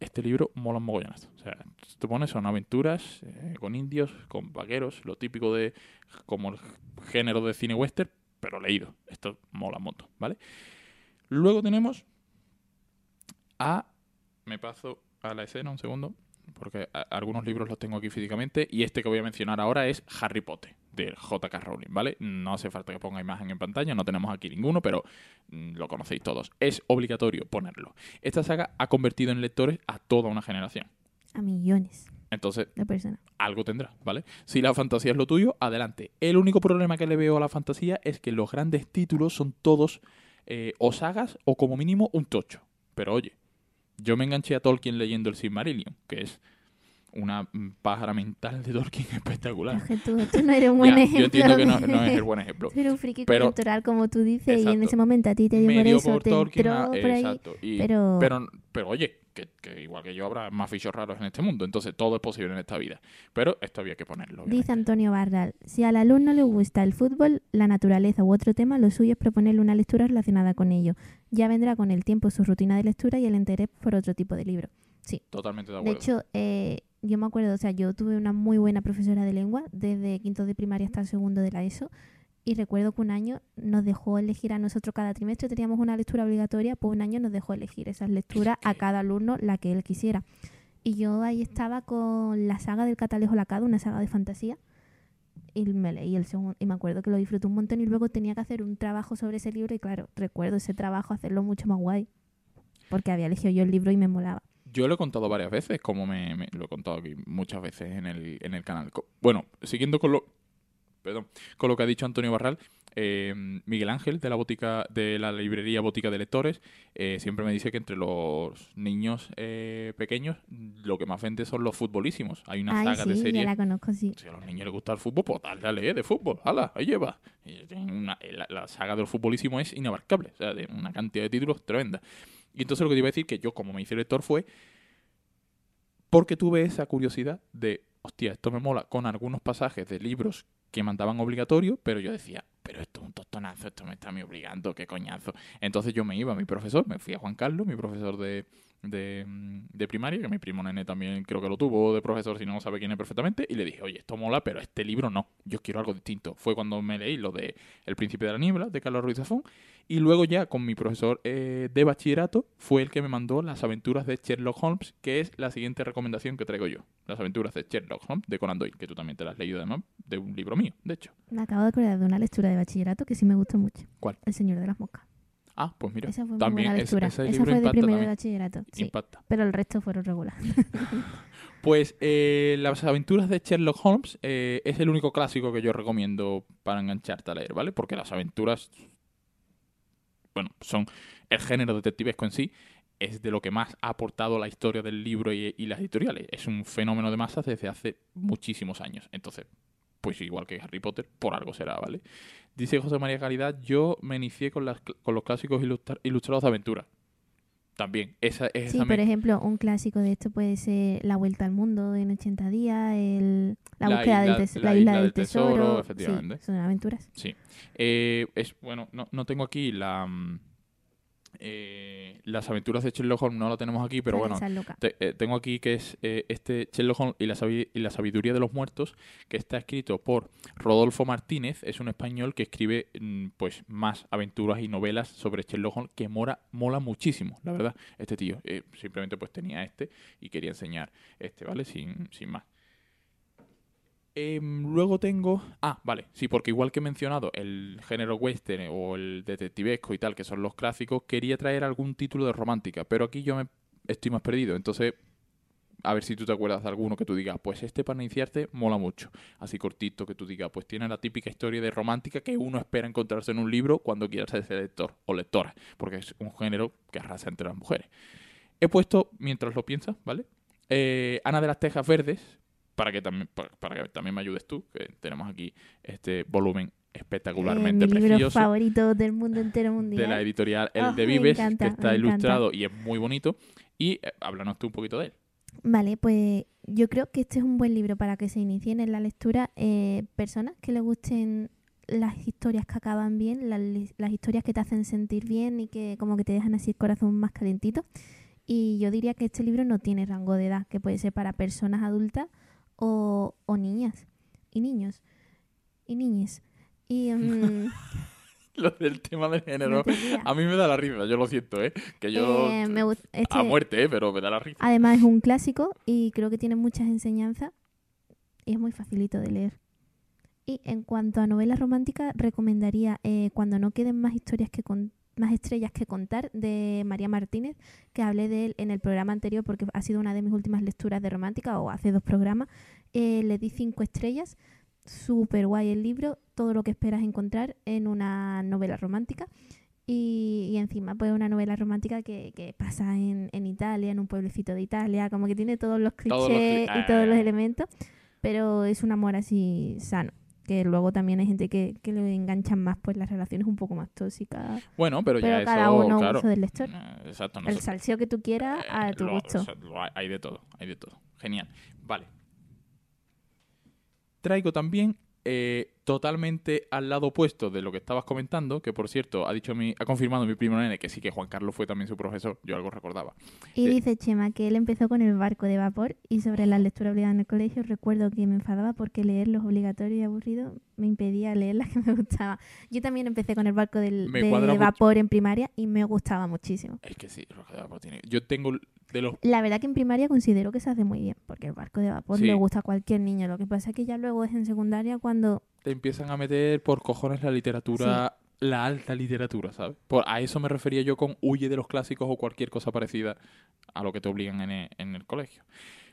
Este libro mola mogollazo. O sea, te pones, son aventuras eh, con indios, con vaqueros, lo típico de como el género de cine western, pero leído. Esto mola montón, ¿vale? Luego tenemos a... Me paso a la escena un segundo, porque algunos libros los tengo aquí físicamente, y este que voy a mencionar ahora es Harry Potter, de J.K. Rowling, ¿vale? No hace falta que ponga imagen en pantalla, no tenemos aquí ninguno, pero mm, lo conocéis todos. Es obligatorio ponerlo. Esta saga ha convertido en lectores a toda una generación. A millones Entonces, de personas. algo tendrá, ¿vale? Si la fantasía es lo tuyo, adelante. El único problema que le veo a la fantasía es que los grandes títulos son todos eh, o sagas o como mínimo un tocho. Pero oye, yo me enganché a Tolkien leyendo el Silmarillion, que es una mm, pájara mental de Tolkien espectacular. Es que tú, tú no eres un buen Ya, ejemplo. yo entiendo que no, de- no es el buen ejemplo. Tú eres un friki Pero- cultural, como tú dices, y en Exacto. ese momento a ti te dio por eso, por te Tolkien, entró a- por ahí. exacto. Y- pero- pero, pero oye, que, que igual que yo habrá más fichos raros en este mundo, entonces todo es posible en esta vida. Pero esto había que ponerlo. obviamente. Dice Antonio Barral, si al alumno le gusta el fútbol, la naturaleza u otro tema, lo suyo es proponerle una lectura relacionada con ello. Ya vendrá con el tiempo su rutina de lectura y el interés por otro tipo de libro. Totalmente de De acuerdo. hecho, eh, yo me acuerdo, o sea, yo tuve una muy buena profesora de lengua desde quinto de primaria hasta el segundo de la ESO y recuerdo que un año nos dejó elegir a nosotros cada trimestre, teníamos una lectura obligatoria, pues un año nos dejó elegir esas lecturas a cada alumno la que él quisiera. Y yo ahí estaba con la saga del Catalejo Lacado, una saga de fantasía, y me leí el segundo, y me acuerdo que lo disfruté un montón y luego tenía que hacer un trabajo sobre ese libro y claro, recuerdo ese trabajo hacerlo mucho más guay, porque había elegido yo el libro y me molaba. Yo lo he contado varias veces, como me, me- lo he contado aquí muchas veces en el, en el canal. Bueno, siguiendo con lo, perdón, con lo que ha dicho Antonio Barral, eh, Miguel Ángel de la botica, de la librería Botica de Lectores, eh, siempre me dice que entre los niños eh, pequeños lo que más vende son los futbolísimos. Hay una Ay, saga de sí, ya series. la conozco, sí. Si a los niños les gusta el fútbol, pues dale leer de fútbol. ¡Hala! Ahí lleva. Una- la, la saga del futbolísimo es inabarcable. O sea, de una cantidad de títulos tremenda. Y entonces lo que te iba a decir que yo, como me hice lector, fue porque tuve esa curiosidad de, hostia, esto me mola con algunos pasajes de libros que mandaban obligatorio, pero yo decía, pero esto es un tostonazo, esto me está me obligando, qué coñazo. Entonces yo me iba a mi profesor, me fui a Juan Carlos, mi profesor de, de, mm, de primaria, que mi primo nene también creo que lo tuvo de profesor, si no sabe quién es perfectamente, y le dije, oye, esto mola, pero este libro no, yo quiero algo distinto. Fue cuando me leí lo de El Príncipe de la Niebla, de Carlos Ruiz Zafón, y luego ya con mi profesor eh, de bachillerato fue el que me mandó Las aventuras de Sherlock Holmes, que es la siguiente recomendación que traigo yo. Las aventuras de Sherlock Holmes, de Conan Doyle, que tú también te las has leído además, de un libro mío, de hecho. Me acabo de acordar de una lectura de bachillerato que sí me gustó mucho. ¿Cuál? El Señor de las Moscas. Ah, pues mira, Esa fue muy también buena es- lectura. Esa libro fue de primero de bachillerato. Sí. impacta. Pero el resto fueron regular. Pues eh, Las aventuras de Sherlock Holmes eh, es el único clásico que yo recomiendo para engancharte a leer, ¿vale? Porque las aventuras, bueno, son el género detectivesco en sí, es de lo que más ha aportado la historia del libro y, y las editoriales. Es un fenómeno de masas desde hace muchísimos años. Entonces, pues igual que Harry Potter, por algo será, ¿vale? Dice José María Calidad, yo me inicié con, las, con los clásicos ilustra- ilustrados de aventura. También, esa es Sí, por ejemplo, un clásico de esto puede ser La Vuelta al Mundo en 80 días, el, la, La búsqueda isla- del tes- la la isla, isla del del tesoro, tesoro. efectivamente. Sí, son aventuras. Sí. Eh, es, bueno, no, no tengo aquí la. mm, eh, las aventuras de Sherlock Holmes, no la tenemos aquí, pero bueno. te- eh, tengo aquí que es eh, este Sherlock Holmes y la, sabi- y la sabiduría de los muertos, que está escrito por Rodolfo Martínez, es un español que escribe mm, pues más aventuras y novelas sobre Sherlock Holmes que mora, mola muchísimo, la verdad, este tío. Eh, simplemente pues tenía este y quería enseñar este, ¿vale? Sin, sin más. Em, luego tengo. Ah, vale, sí, porque igual que he mencionado el género western o el detectivesco y tal, que son los clásicos, quería traer algún título de romántica, pero aquí yo me estoy más perdido. Entonces, a ver si tú te acuerdas de alguno que tú digas, pues este para iniciarte mola mucho. Así cortito que tú digas, pues tiene la típica historia de romántica que uno espera encontrarse en un libro cuando quiera ser lector o lectora, porque es un género que arrasa entre las mujeres. He puesto, mientras lo piensas, ¿vale? Eh, Ana de las Tejas Verdes, para que también para, para que también me ayudes tú, que tenemos aquí este volumen Eh, espectacularmente mi libro precioso favorito del mundo entero mundial. de la editorial El Oh, de Vives, encanta, que está me encanta. ilustrado y es muy bonito. Y eh, háblanos tú un poquito de él. Vale, pues yo creo que este es un buen libro para que se inicien en la lectura eh, personas que les gusten las historias que acaban bien, las, las historias que te hacen sentir bien y que como que te dejan así el corazón más calentito. Y yo diría que este libro no tiene rango de edad, que puede ser para personas adultas o, o niñas y niños y niñes. Y mm, Lo del tema del género. A mí me da la risa, yo lo siento, ¿eh? Que yo. Eh, me A muerte, ¿eh? Pero me da la risa. Además es un clásico y creo que tiene muchas enseñanzas y es muy facilito de leer. Y en cuanto a novelas románticas, recomendaría eh, Cuando no queden más historias que con- más estrellas que contar de María Martínez, que hablé de él en el programa anterior porque ha sido una de mis últimas lecturas de romántica o hace dos programas. Eh, le di cinco estrellas, súper guay el libro, todo lo que esperas encontrar en una novela romántica. Y, y encima, pues una novela romántica que, que pasa en, en Italia, en un pueblecito de Italia, como que tiene todos los clichés Todos los cli- y todos los elementos, pero es un amor así sano. Que luego también hay gente que, que le enganchan más, pues las relaciones un poco más tóxicas. Bueno, pero, Pero ya cada eso, uno a claro. del lector. Eh, Exacto. El nosotros- salseo que tú quieras a Eh, tu lo- gusto. lo hay de todo, hay de todo. Genial. Vale. Traigo también eh, totalmente al lado opuesto de lo que estabas comentando, que por cierto ha dicho mi, ha confirmado mi primo nene que sí que Juan Carlos fue también su profesor, yo algo recordaba. Y Eh, dice Chema que él empezó con el barco de vapor y sobre la lectura obligada en el colegio recuerdo que me enfadaba porque leer los obligatorios y aburridos me impedía leer las que me gustaban. Yo también empecé con el barco del, de mucho. vapor en primaria y me gustaba muchísimo. Es que sí, Roca de Vapor tiene- yo tengo de los La verdad que en primaria considero que se hace muy bien porque el barco de vapor Sí. le gusta a cualquier niño. Lo que pasa es que ya luego es en secundaria cuando... te empiezan a meter por cojones la literatura, la alta literatura, ¿sabes? Por, a eso me refería yo con huye de los clásicos o cualquier cosa parecida a lo que te obligan en el, en el colegio.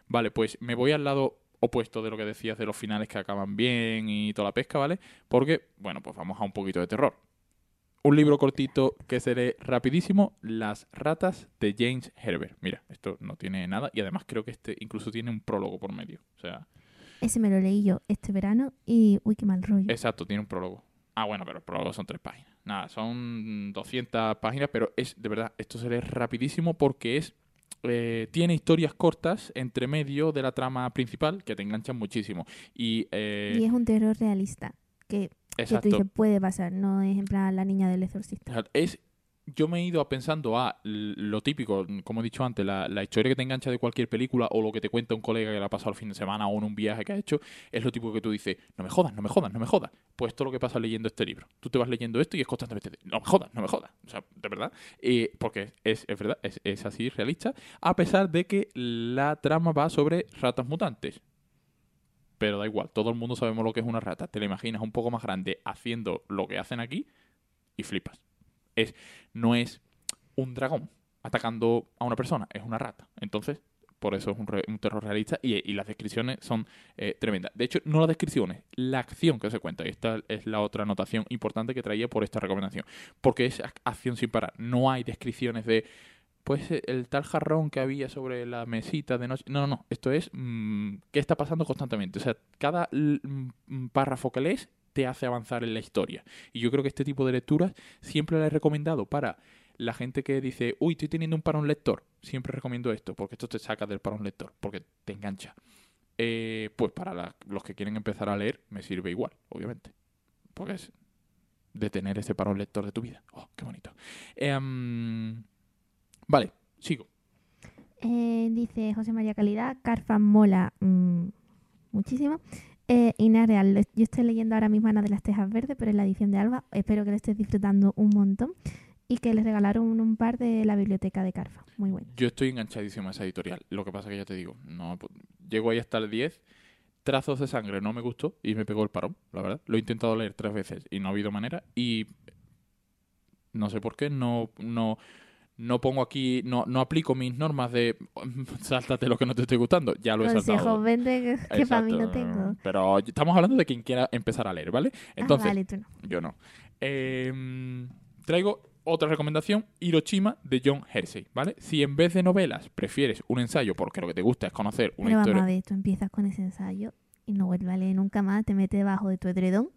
Vale, pues me voy al lado opuesto de lo que decías de los finales que acaban bien y toda la pesca, ¿vale? Porque, bueno, pues vamos a un poquito de terror. Un libro cortito que se lee rapidísimo, Las ratas de James Herbert. Mira, esto no tiene nada y además creo que este incluso tiene un prólogo por medio. O sea, Ese me lo leí yo este verano y uy, qué mal rollo. Exacto, tiene un prólogo. Ah, bueno, pero el prólogo son tres páginas. Nada, son 200 páginas, pero es, de verdad, esto se lee rapidísimo porque es... eh, tiene historias cortas entre medio de la trama principal que te enganchan muchísimo. Y, eh, Y es un terror realista que, que tú exacto, dices puede pasar, no es en plan la niña del exorcista. Es, yo me he ido pensando a l- lo típico, como he dicho antes, la, la historia que te engancha de cualquier película o lo que te cuenta un colega que le ha pasado el fin de semana o en un viaje que ha hecho, es lo típico que tú dices, no me jodas, no me jodas, no me jodas. Pues esto es lo que pasa leyendo este libro. Tú te vas leyendo esto y es constantemente, no me jodas, no me jodas. O sea, de verdad. Eh, porque es, es verdad, es, es así realista, a pesar de que la trama va sobre ratas mutantes. Pero da igual, todo el mundo sabemos lo que es una rata. Te la imaginas un poco más grande haciendo lo que hacen aquí y flipas Es, no es un dragón atacando a una persona, es una rata. Entonces, por eso es un, re- un terror realista y, las descripciones son eh, tremendas. De hecho, no las descripciones, la acción que se cuenta. Y esta es la otra anotación importante que traía por esta recomendación. Porque es ac- acción sin parar. No hay descripciones de, pues eh, el tal jarrón que había sobre la mesita de noche. No, no, no. Esto es mm, qué está pasando constantemente. O sea, cada mm, párrafo que lees te hace avanzar en la historia. Y yo creo que este tipo de lecturas siempre la he recomendado para la gente que dice, uy, estoy teniendo un parón lector. Siempre recomiendo esto, porque esto te saca del parón lector, porque te engancha. Eh, pues para los que quieren empezar a leer, me sirve igual, obviamente. Porque es detener ese parón lector de tu vida. Oh, qué bonito. Em, vale, sigo. Eh, dice José María Calidad, Carfa mola mm, muchísimo. Eh, Inés Real, yo estoy leyendo ahora mismo Ana de las Tejas Verdes, pero en la edición de Alba. Espero que lo estés disfrutando un montón. Y que les regalaron un par de la biblioteca de Carfa. Muy bueno. Yo estoy enganchadísimo a esa editorial. Lo que pasa que ya te digo, no llego ahí hasta el 10. Trazos de sangre no me gustó y me pegó el parón, la verdad. Lo he intentado leer tres veces y no ha habido manera. Y no sé por qué, no, no, no pongo aquí, no, no aplico mis normas de sáltate lo que no te esté gustando. Ya lo he Consejos saltado. vende que, para mí no tengo. Pero estamos hablando de quien quiera empezar a leer, ¿vale? Entonces, ah, vale, tú no. yo no. Eh, traigo otra recomendación, Hiroshima de John Hersey, ¿vale? Si en vez de novelas prefieres un ensayo porque lo que te gusta es conocer una Pero vamos historia... a ver, tú empiezas con ese ensayo y no vuelves a leer nunca más, te metes debajo de tu edredón,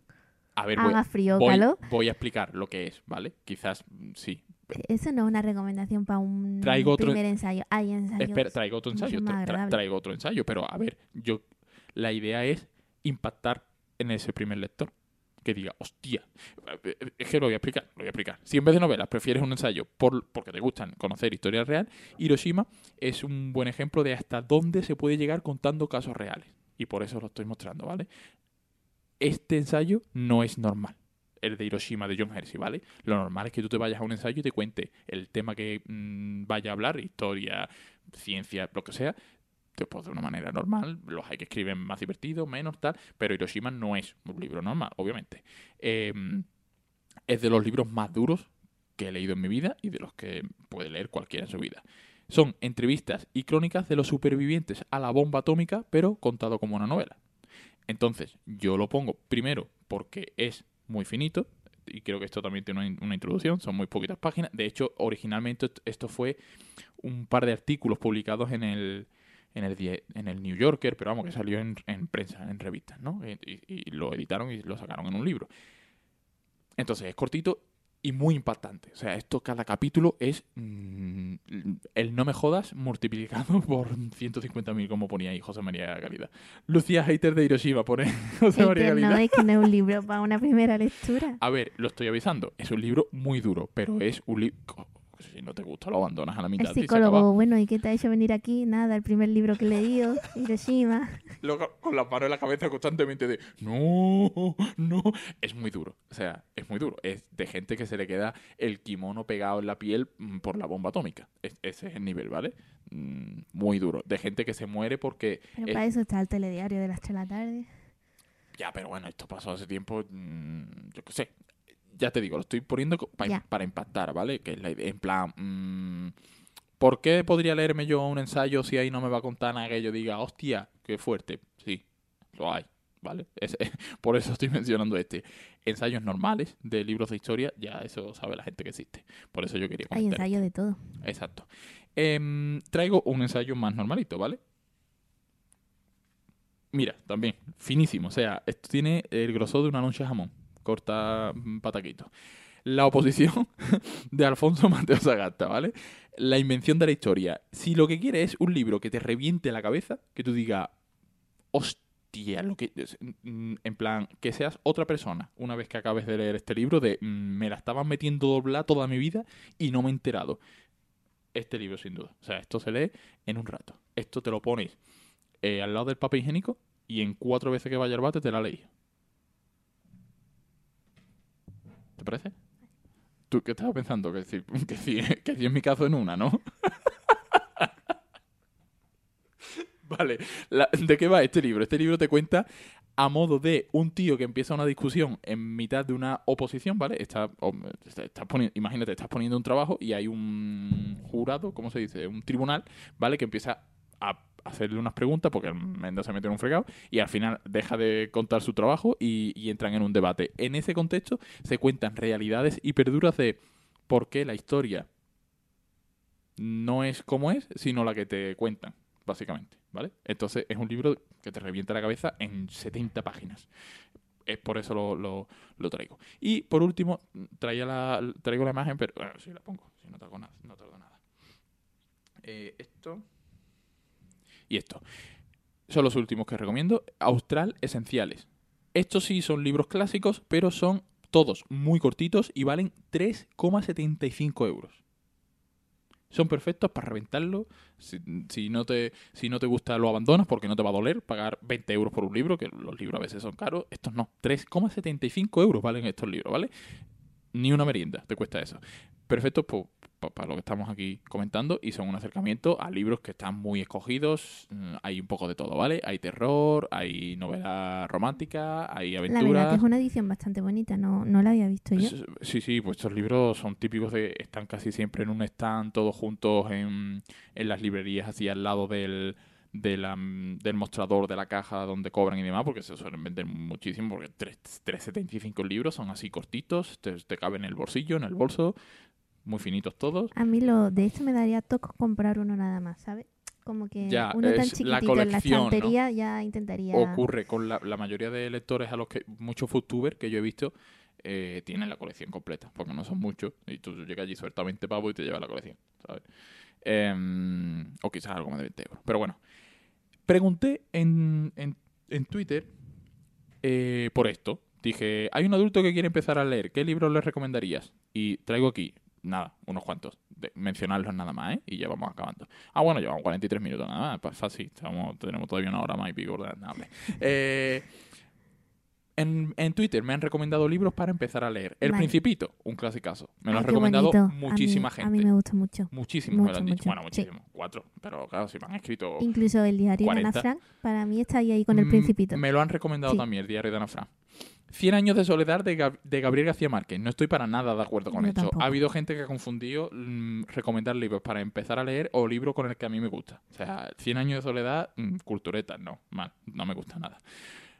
A ver, voy, haga frío voy- calor. voy a explicar lo que es, ¿vale? Quizás mm, sí. Eso no es una recomendación para un Traigo otro- primer ensayo. Hay ensayos. Espera, traigo otro ensayo, tra- traigo otro ensayo, pero a ver, yo la idea es impactar en ese primer lector. Que diga, hostia, es que lo voy a explicar, lo voy a explicar. Si en vez de novelas prefieres un ensayo por, porque te gustan conocer historia real, Hiroshima es un buen ejemplo de hasta dónde se puede llegar contando casos reales. Y por eso lo estoy mostrando, ¿vale? Este ensayo no es normal. El de Hiroshima de John Hersey, ¿vale? Lo normal es que tú te vayas a un ensayo y te cuente el tema que mm, vaya a hablar, historia, ciencia, lo que sea, pues de una manera normal. Los hay que escriben más divertido, menos tal, pero Hiroshima no es un libro normal, obviamente. Eh, es de los libros más duros que he leído en mi vida y de los que puede leer cualquiera en su vida. Son entrevistas y crónicas de los supervivientes a la bomba atómica, pero contado como una novela. Entonces, yo lo pongo primero porque es muy finito, y creo que esto también tiene una, in- una introducción, son muy poquitas páginas. De hecho, originalmente est- esto fue un par de artículos publicados en el, en el, en el New Yorker, pero vamos, que salió en, en prensa, en revistas, ¿no? Y- y lo editaron y lo sacaron en un libro. Entonces, es cortito y muy impactante. O sea, esto, cada capítulo es mm, el no me jodas multiplicado por 150.000, como ponía ahí José María Calidad. Lucía Hater de Hiroshima pone José María Hater, no, es que no es un libro para una primera lectura. A ver, lo estoy avisando. Es un libro muy duro, pero es un libro. Si no te gusta, lo abandonas a la mitad. El y se acaba. psicólogo, bueno, ¿y qué te ha hecho venir aquí? Nada, el primer libro que he leído, Hiroshima. Luego, con las manos en la cabeza constantemente de no, no. Es muy duro. O sea, es muy duro. Es de gente que se le queda el kimono pegado en la piel mm, por la bomba atómica. Es- ese es el nivel, ¿vale? Mm, Muy duro. De gente que se muere porque. Pero para eso está el telediario de las 3 de la tarde. Ya, pero bueno, esto pasó hace tiempo. mm, yo qué sé. Ya te digo, lo estoy poniendo pa- para impactar, ¿vale? Que es la idea. En plan. mm, ¿Por qué podría leerme yo un ensayo si ahí no me va a contar nada que yo diga, hostia, qué fuerte? Sí, lo hay, ¿vale? Es- por eso estoy mencionando este. Ensayos normales de libros de historia, ya eso sabe la gente que existe. Por eso yo quería Hay comentar. ensayo de todo. Exacto. Em, traigo un ensayo más normalito, ¿vale? Mira, también, finísimo. O sea, esto tiene el grosor de una loncha de jamón. Corta mm, pataquito. La oposición de Alfonso Mateo Sagasta, ¿vale? La invención de la historia. Si lo que quieres es un libro que te reviente la cabeza, que tú digas, hostia, lo que. es- mm, En plan, que seas otra persona una vez que acabes de leer este libro, de mm, me la estaban metiendo doblada toda mi vida y no me he enterado este libro sin duda. O sea, esto se lee en un rato. Esto te lo pones eh, al lado del papel higiénico y en cuatro veces que vaya al bate te la leí. ¿Te parece? ¿Tú qué estabas pensando? Que si, que si, que si en mi caso en una, ¿no? vale, ¿de qué va este libro? Este libro te cuenta a modo de un tío que empieza una discusión en mitad de una oposición, ¿vale? Está, está- está imagínate, estás poniendo un trabajo y hay un jurado, ¿cómo se dice? Un tribunal, ¿vale? Que empieza a hacerle unas preguntas porque el se mete en un fregado y al final deja de contar su trabajo y, entran en un debate. En ese contexto se cuentan realidades hiperduras de por qué la historia no es como es, sino la que te cuentan, básicamente, ¿vale? Entonces es un libro que te revienta la cabeza en 70 páginas. Es por eso lo, lo- traigo. Y por último, traía la, traigo la imagen, pero bueno, sí la pongo, si no tardo nada. No nada. Eh, esto y esto. Son los últimos que recomiendo. Austral Esenciales. Estos sí son libros clásicos, pero son todos muy cortitos y valen 3,75 euros. Son perfectos para reventarlo. Si, si no te, si no te gusta, lo abandonas porque no te va a doler pagar 20 euros por un libro, que los libros a veces son caros. Estos no. 3,75 euros valen estos libros, ¿vale? Ni una merienda te cuesta eso. Perfectos po- pa- para lo que estamos aquí comentando y son un acercamiento a libros que están muy escogidos. Mm, Hay un poco de todo, ¿vale? Hay terror, hay novela romántica, hay La aventuras. verdad que es una edición bastante bonita, no, no la había visto yo. Sí, sí, pues estos libros son típicos de. Están casi siempre en un stand, todos juntos en, en las librerías, así al lado del, de la- del mostrador de la caja donde cobran y demás, porque se suelen vender muchísimo, porque tres- 3,75 libros son así cortitos, te, te caben en el bolsillo, en el bolso, muy finitos todos. A mí lo de esto me daría toque comprar uno nada más, ¿sabes? Como que Ya, uno tan es la chiquitito en la colección, ¿no? estantería ya intentaría... Ocurre con la, la mayoría de lectores a los que. Muchos foodtubers que yo he visto. eh, tienen la colección completa, porque no son muchos, y tú llegas allí sueltas 20 pavos y te llevas la colección, ¿sabes? Em, o quizás algo más de 20 euros. Pero bueno, pregunté en, en, en Twitter eh, por esto. Dije, hay un adulto que quiere empezar a leer, ¿qué libros le recomendarías? Y traigo aquí, nada, unos cuantos, de mencionarlos nada más, ¿eh? Y ya vamos acabando. Ah, bueno, llevamos 43 minutos nada más, pues fácil, estamos- tenemos todavía una hora más y pico, hombre. Eh, en, en Twitter me han recomendado libros para empezar a leer. El Vale. Principito, un clasicazo. Me lo Ay, han qué recomendado bonito. A mí- muchísima A gente. mí me gusta mucho. Muchísimos me lo Mucho, han dicho. mucho, Bueno, sí. muchísimos. Cuatro. Pero claro, si me han escrito. Incluso el diario de Ana 40. Frank, para mí está ahí, ahí con el Mm, Principito. Me lo han recomendado Sí. también, el diario de Ana Frank. Cien años de soledad de, Gab- de Gabriel García Márquez. No estoy para nada de acuerdo con Yo tampoco. Ha habido gente que ha confundido mm, recomendar libros para empezar a leer o libros con el que a mí me gusta. O sea, Cien años de soledad, mm, cultureta, no, mal, no me gusta nada.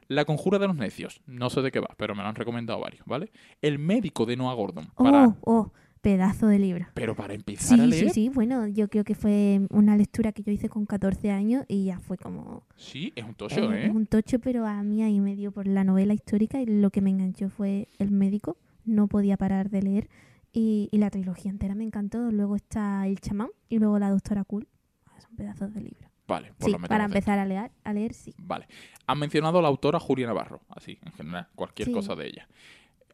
La conjura de los necios, no sé de qué va, pero me lo han recomendado varios, ¿vale? El médico de Noah Gordon, para, Oh, oh, pedazo de libro. pero para empezar a Sí, leer, sí, sí. Bueno, yo creo que fue una lectura que yo hice con 14 años y ya fue como... sí, es un tocho, eh, ¿eh? Es un tocho, pero a mí ahí me dio por la novela histórica y lo que me enganchó fue el médico. No podía parar de leer. Y, y la trilogía entera me encantó. Luego está El chamán y luego La doctora Cool. Ah, Son pedazos de libro. Vale, pues Sí, lo metemos para empezar a leer, a leer sí. Vale. Han mencionado a la autora Julia Navarro, así, en general, cualquier Sí. cosa de ella.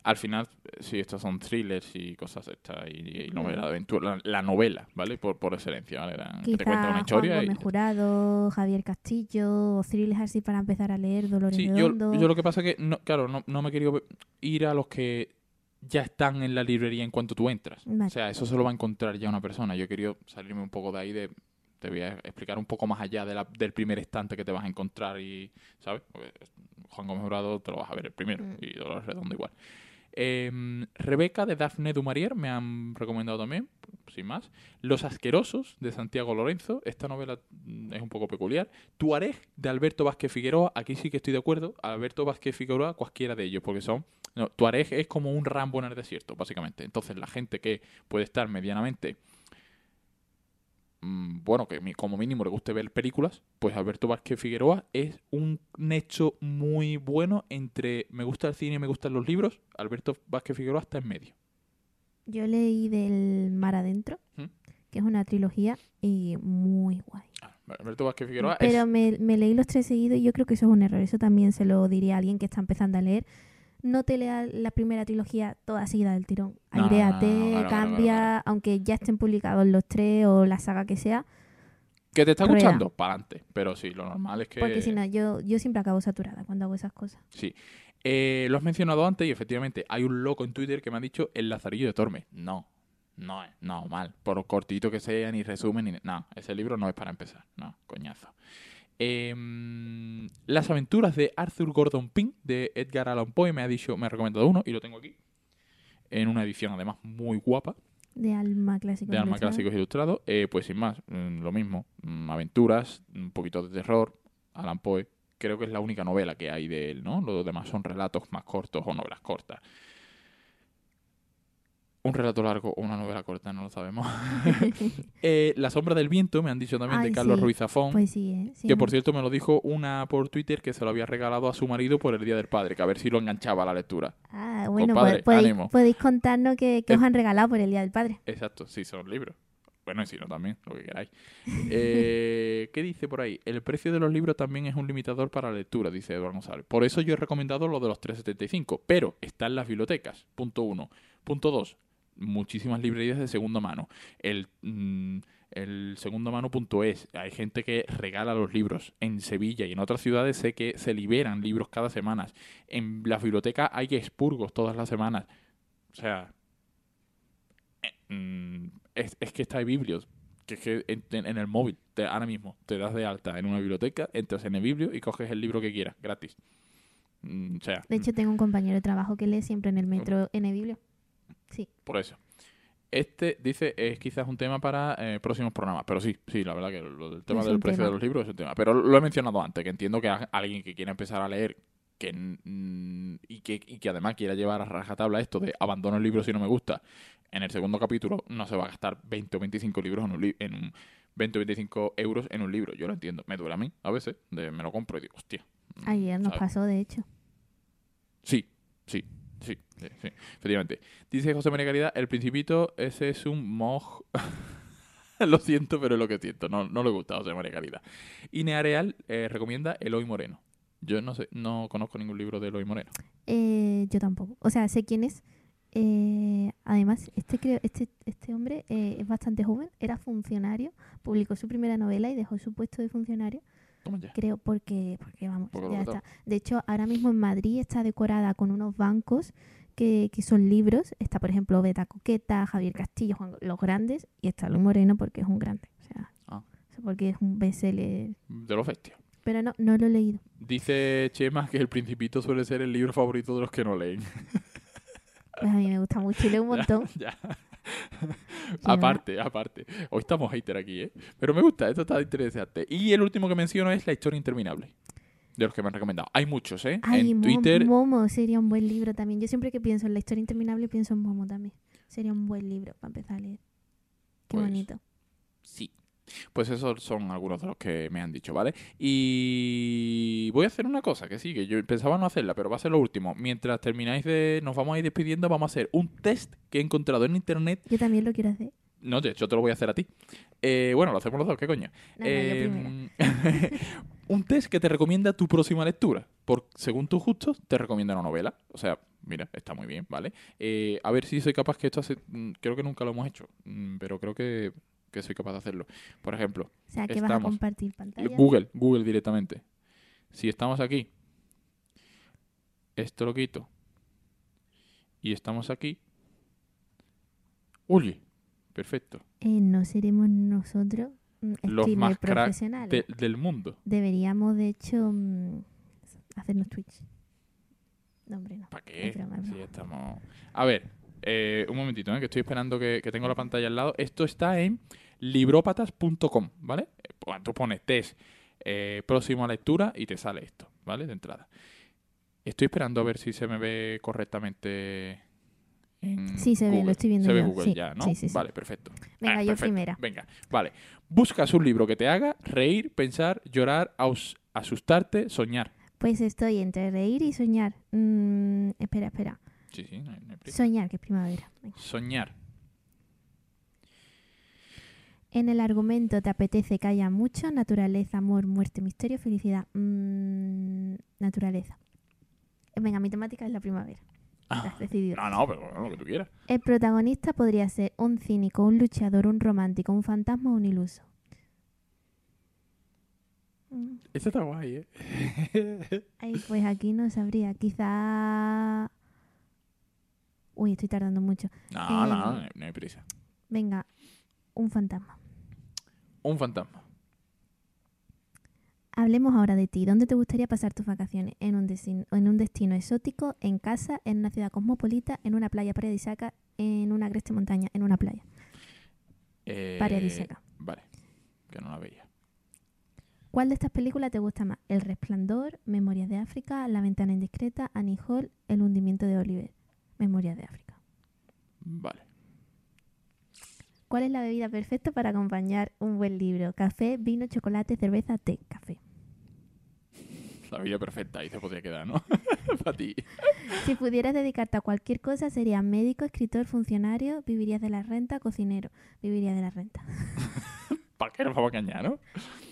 Al final, eh, sí, estos son thrillers y cosas estas, y, y novela de aventura. La, la novela, ¿vale? Por, por excelencia, ¿vale? La- que te cuenta una historia Juan y... Jurado, Javier Castillo, o thrillers así para empezar a leer, Dolores Sí, yo, yo lo que pasa es que, no, claro, no, no me he querido ir a los que ya están en la librería en cuanto tú entras. Vale. O sea, eso se lo va a encontrar ya una persona. Yo he querido salirme un poco de ahí de... Te voy a explicar un poco más allá de la- del primer estante que te vas a encontrar y... ¿Sabes? Porque Juan Gómez Jurado te lo vas a ver el primero Mm. y Dolores Redondo igual. Em, Rebeca de Daphne du Maurier me han recomendado también, sin más. Los Asquerosos de Santiago Lorenzo. Esta novela mm, es un poco peculiar. Tuareg de Alberto Vázquez Figueroa. Aquí sí que estoy de acuerdo. Alberto Vázquez Figueroa, cualquiera de ellos, porque son. No, Tuareg es como un Rambo en el desierto, básicamente. Entonces, la gente que puede estar medianamente. Mm, Bueno, que como mínimo le guste ver películas, pues Alberto Vázquez Figueroa es un nexo muy bueno entre me gusta el cine y me gustan los libros. Alberto Vázquez Figueroa está en medio. Yo leí del Mar Adentro, ¿Mm? que es una trilogía y muy guay. Ah, Alberto Vázquez Figueroa Pero es. me, me leí los tres seguidos y yo creo que eso es un error. Eso también se lo diría a alguien que está empezando a leer. No te leas la primera trilogía toda seguida del tirón. No, claro, cambia, claro, aunque ya estén publicados los tres o la saga que sea. ¿Que te está Rueda. gustando? Para adelante. Pero sí, lo normal es que. Porque si no, yo, yo siempre acabo saturada cuando hago esas cosas. Sí. Eh, lo has mencionado antes y efectivamente hay un loco en Twitter que me ha dicho el Lazarillo de Tormes. No, no es, no, mal. Por cortito que sea, ni resumen, ni. No, ese libro no es para empezar. No, coñazo. Em, las aventuras de Arthur Gordon Pym de Edgar Allan Poe me ha dicho, me ha recomendado uno y lo tengo aquí. En una edición además muy guapa De Alma Clásico. de Alma Ilustrado. Clásicos Ilustrados. Eh, pues sin más, mm, lo mismo. Mm, Aventuras, un poquito de terror. Alan Poe. Creo que es la única novela que hay de él, ¿no? Los demás son relatos más cortos o novelas cortas. Un relato largo o una novela corta, no lo sabemos. Eh, la sombra del viento, me han dicho también, de Carlos sí. Ruiz Zafón. Pues sí, ¿eh? Sí, que por cierto me lo dijo una por Twitter que se lo había regalado a su marido por el Día del Padre, que a ver si lo enganchaba a la lectura. Ah, bueno, Compadre, pues podéis, ánimo. podéis contarnos qué, qué os han regalado por el Día del Padre. Exacto, sí, son libros. Bueno, y si no también, lo que queráis. Eh, ¿Qué dice por ahí? El precio de los libros también es un limitador para la lectura, dice Eduardo González. Por eso yo he recomendado lo de los 3,75, pero está en las bibliotecas, punto uno. Punto dos, muchísimas librerías de segunda mano. El, mm, el mano.es, hay gente que regala los libros. En Sevilla y en otras ciudades sé que se liberan libros cada semana. En las bibliotecas hay expurgos todas las semanas. O sea, eh, mm, es, es que está hay biblios. Que es que en, el móvil, te- ahora mismo, te das de alta en una biblioteca, entras en el biblio y coges el libro que quieras, gratis. Mm, o sea, De hecho, tengo un compañero de trabajo que lee siempre en el metro en el biblio. Sí. por eso. Este, dice, es quizás un tema para eh, próximos programas. Pero sí, sí, la verdad que lo del tema Es del precio tema. de los libros es un tema. Pero lo he mencionado antes, que entiendo que alguien que quiera empezar a leer que mm, y, que, y que además quiera llevar a rajatabla esto de abandono el libro si no me gusta, en el segundo capítulo no se va a gastar 20 o 25 libros en un, li- en un 20 o 25 euros en un libro. Yo lo entiendo. Me duele a mí a veces. de- me lo compro y digo, hostia. Ayer nos pasó, de hecho. Sí, sí, sí, sí, sí, efectivamente. Dice José María Caridad, el principito, ese es un moj... lo siento, pero es lo que siento. No, no le gusta José María Caridad. Y Neareal eh, recomienda Eloy Moreno. Yo no sé, no conozco ningún libro de Eloy Moreno. Eh, yo tampoco. O sea, sé quién es. Eh, además, este, creo, este, este hombre eh, es bastante joven, era funcionario, publicó su primera novela y dejó su puesto de funcionario. Creo, porque, porque vamos, Porque ya está. De hecho, ahora mismo en Madrid está decorada con unos bancos que, que son libros. Está, por ejemplo, Beta Coqueta, Javier Castillo, Juan- los grandes, y está Luis Moreno porque es un grande. O sea, Ah. o sea, porque es un bestseller. De los bestias. Pero no, no lo he leído. Dice Chema que el principito suele ser el libro favorito de los que no leen. Pues a mí me gusta mucho y leo un montón. ya. aparte, aparte. Hoy estamos hater aquí, ¿eh? Pero me gusta, esto está interesante. Y el último que menciono es La historia interminable. De los que me han recomendado. Hay muchos, ¿eh? Ay, en Twitter. Momo sería un buen libro también. Yo siempre que pienso en la historia interminable pienso en Momo también. Sería un buen libro para empezar a leer. Qué Pues, bonito. Sí. Pues esos son algunos de los que me han dicho, ¿vale? Y voy a hacer una cosa que sí, que yo pensaba no hacerla, pero va a ser lo último. Mientras termináis de. Nos vamos a ir despidiendo, vamos a hacer un test que he encontrado en internet. Yo también lo quiero hacer. No, de hecho, te lo voy a hacer a ti. Eh, bueno, lo hacemos los dos, ¿qué coño? No, Eh, un test que te recomienda tu próxima lectura. Por, según tus gustos, te recomienda una novela. O sea, mira, está muy bien, ¿vale? Eh, a ver si soy capaz que esto hace... mm, Creo que nunca lo hemos hecho, mm, pero creo que, que soy capaz de hacerlo. Por ejemplo, O sea, que vas a compartir pantalla. Google, Google directamente. Si estamos aquí, esto lo quito. Y estamos aquí. Uy, perfecto. Eh, no seremos nosotros mm, Los más profesionales. de- del mundo. Deberíamos, de hecho, mm, hacernos Twitch. No, hombre, no. ¿Para qué? Es broma, estamos... A ver, eh, un momentito, ¿eh? que estoy esperando que, que tengo la pantalla al lado. Esto está en librópatas.com, ¿vale? Eh, tú pones test eh, próximo a lectura y te sale esto, ¿vale? De entrada. Estoy esperando a ver si se me ve correctamente en Sí, se ve, lo estoy viendo Se ve Google sí, ya, ¿no? sí, sí. Vale, perfecto. Venga, Ah, yo perfecto. primera. Venga, vale. Buscas un libro que te haga reír, pensar, llorar, asustarte, soñar. Pues estoy entre reír y soñar. Mm, espera, espera. Sí, sí, no hay- no hay prisa. Soñar, que es primavera. Venga. Soñar. En el argumento te apetece que haya mucho, naturaleza, amor, muerte, misterio, felicidad. Mm, naturaleza. Eh, Venga, mi temática es la primavera. Ah, Has decidido. No, no, pero bueno, lo que tú quieras. El protagonista podría ser un cínico, un luchador, un romántico, un fantasma o un iluso. Mm, Esto está guay, ¿eh? Ay, pues aquí no sabría. Quizá... Uy, estoy tardando mucho. No, Eh, no, no, hay- no hay prisa. Venga, un fantasma. Un fantasma. Hablemos ahora de ti. ¿Dónde te gustaría pasar tus vacaciones? ¿En un, destino, ¿En un destino exótico? ¿En casa? ¿En una ciudad cosmopolita? ¿En una playa paradisíaca? ¿En una cresta montaña? ¿En una playa? Eh, Paradisíaca. Vale, que no la veía. ¿Cuál de estas películas te gusta más? El Resplandor, Memorias de África, La Ventana Indiscreta, Annie Hall, El hundimiento de Oliver. Memorias de África. Vale. ¿Cuál es la bebida perfecta para acompañar un buen libro? Café, vino, chocolate, cerveza, té, café. La vida perfecta, ahí se podría quedar, ¿no? Para ti. Si pudieras dedicarte a cualquier cosa, serías médico, escritor, funcionario, vivirías de la renta, cocinero. Viviría de la renta. ¿Para qué nos vamos a engañar, no?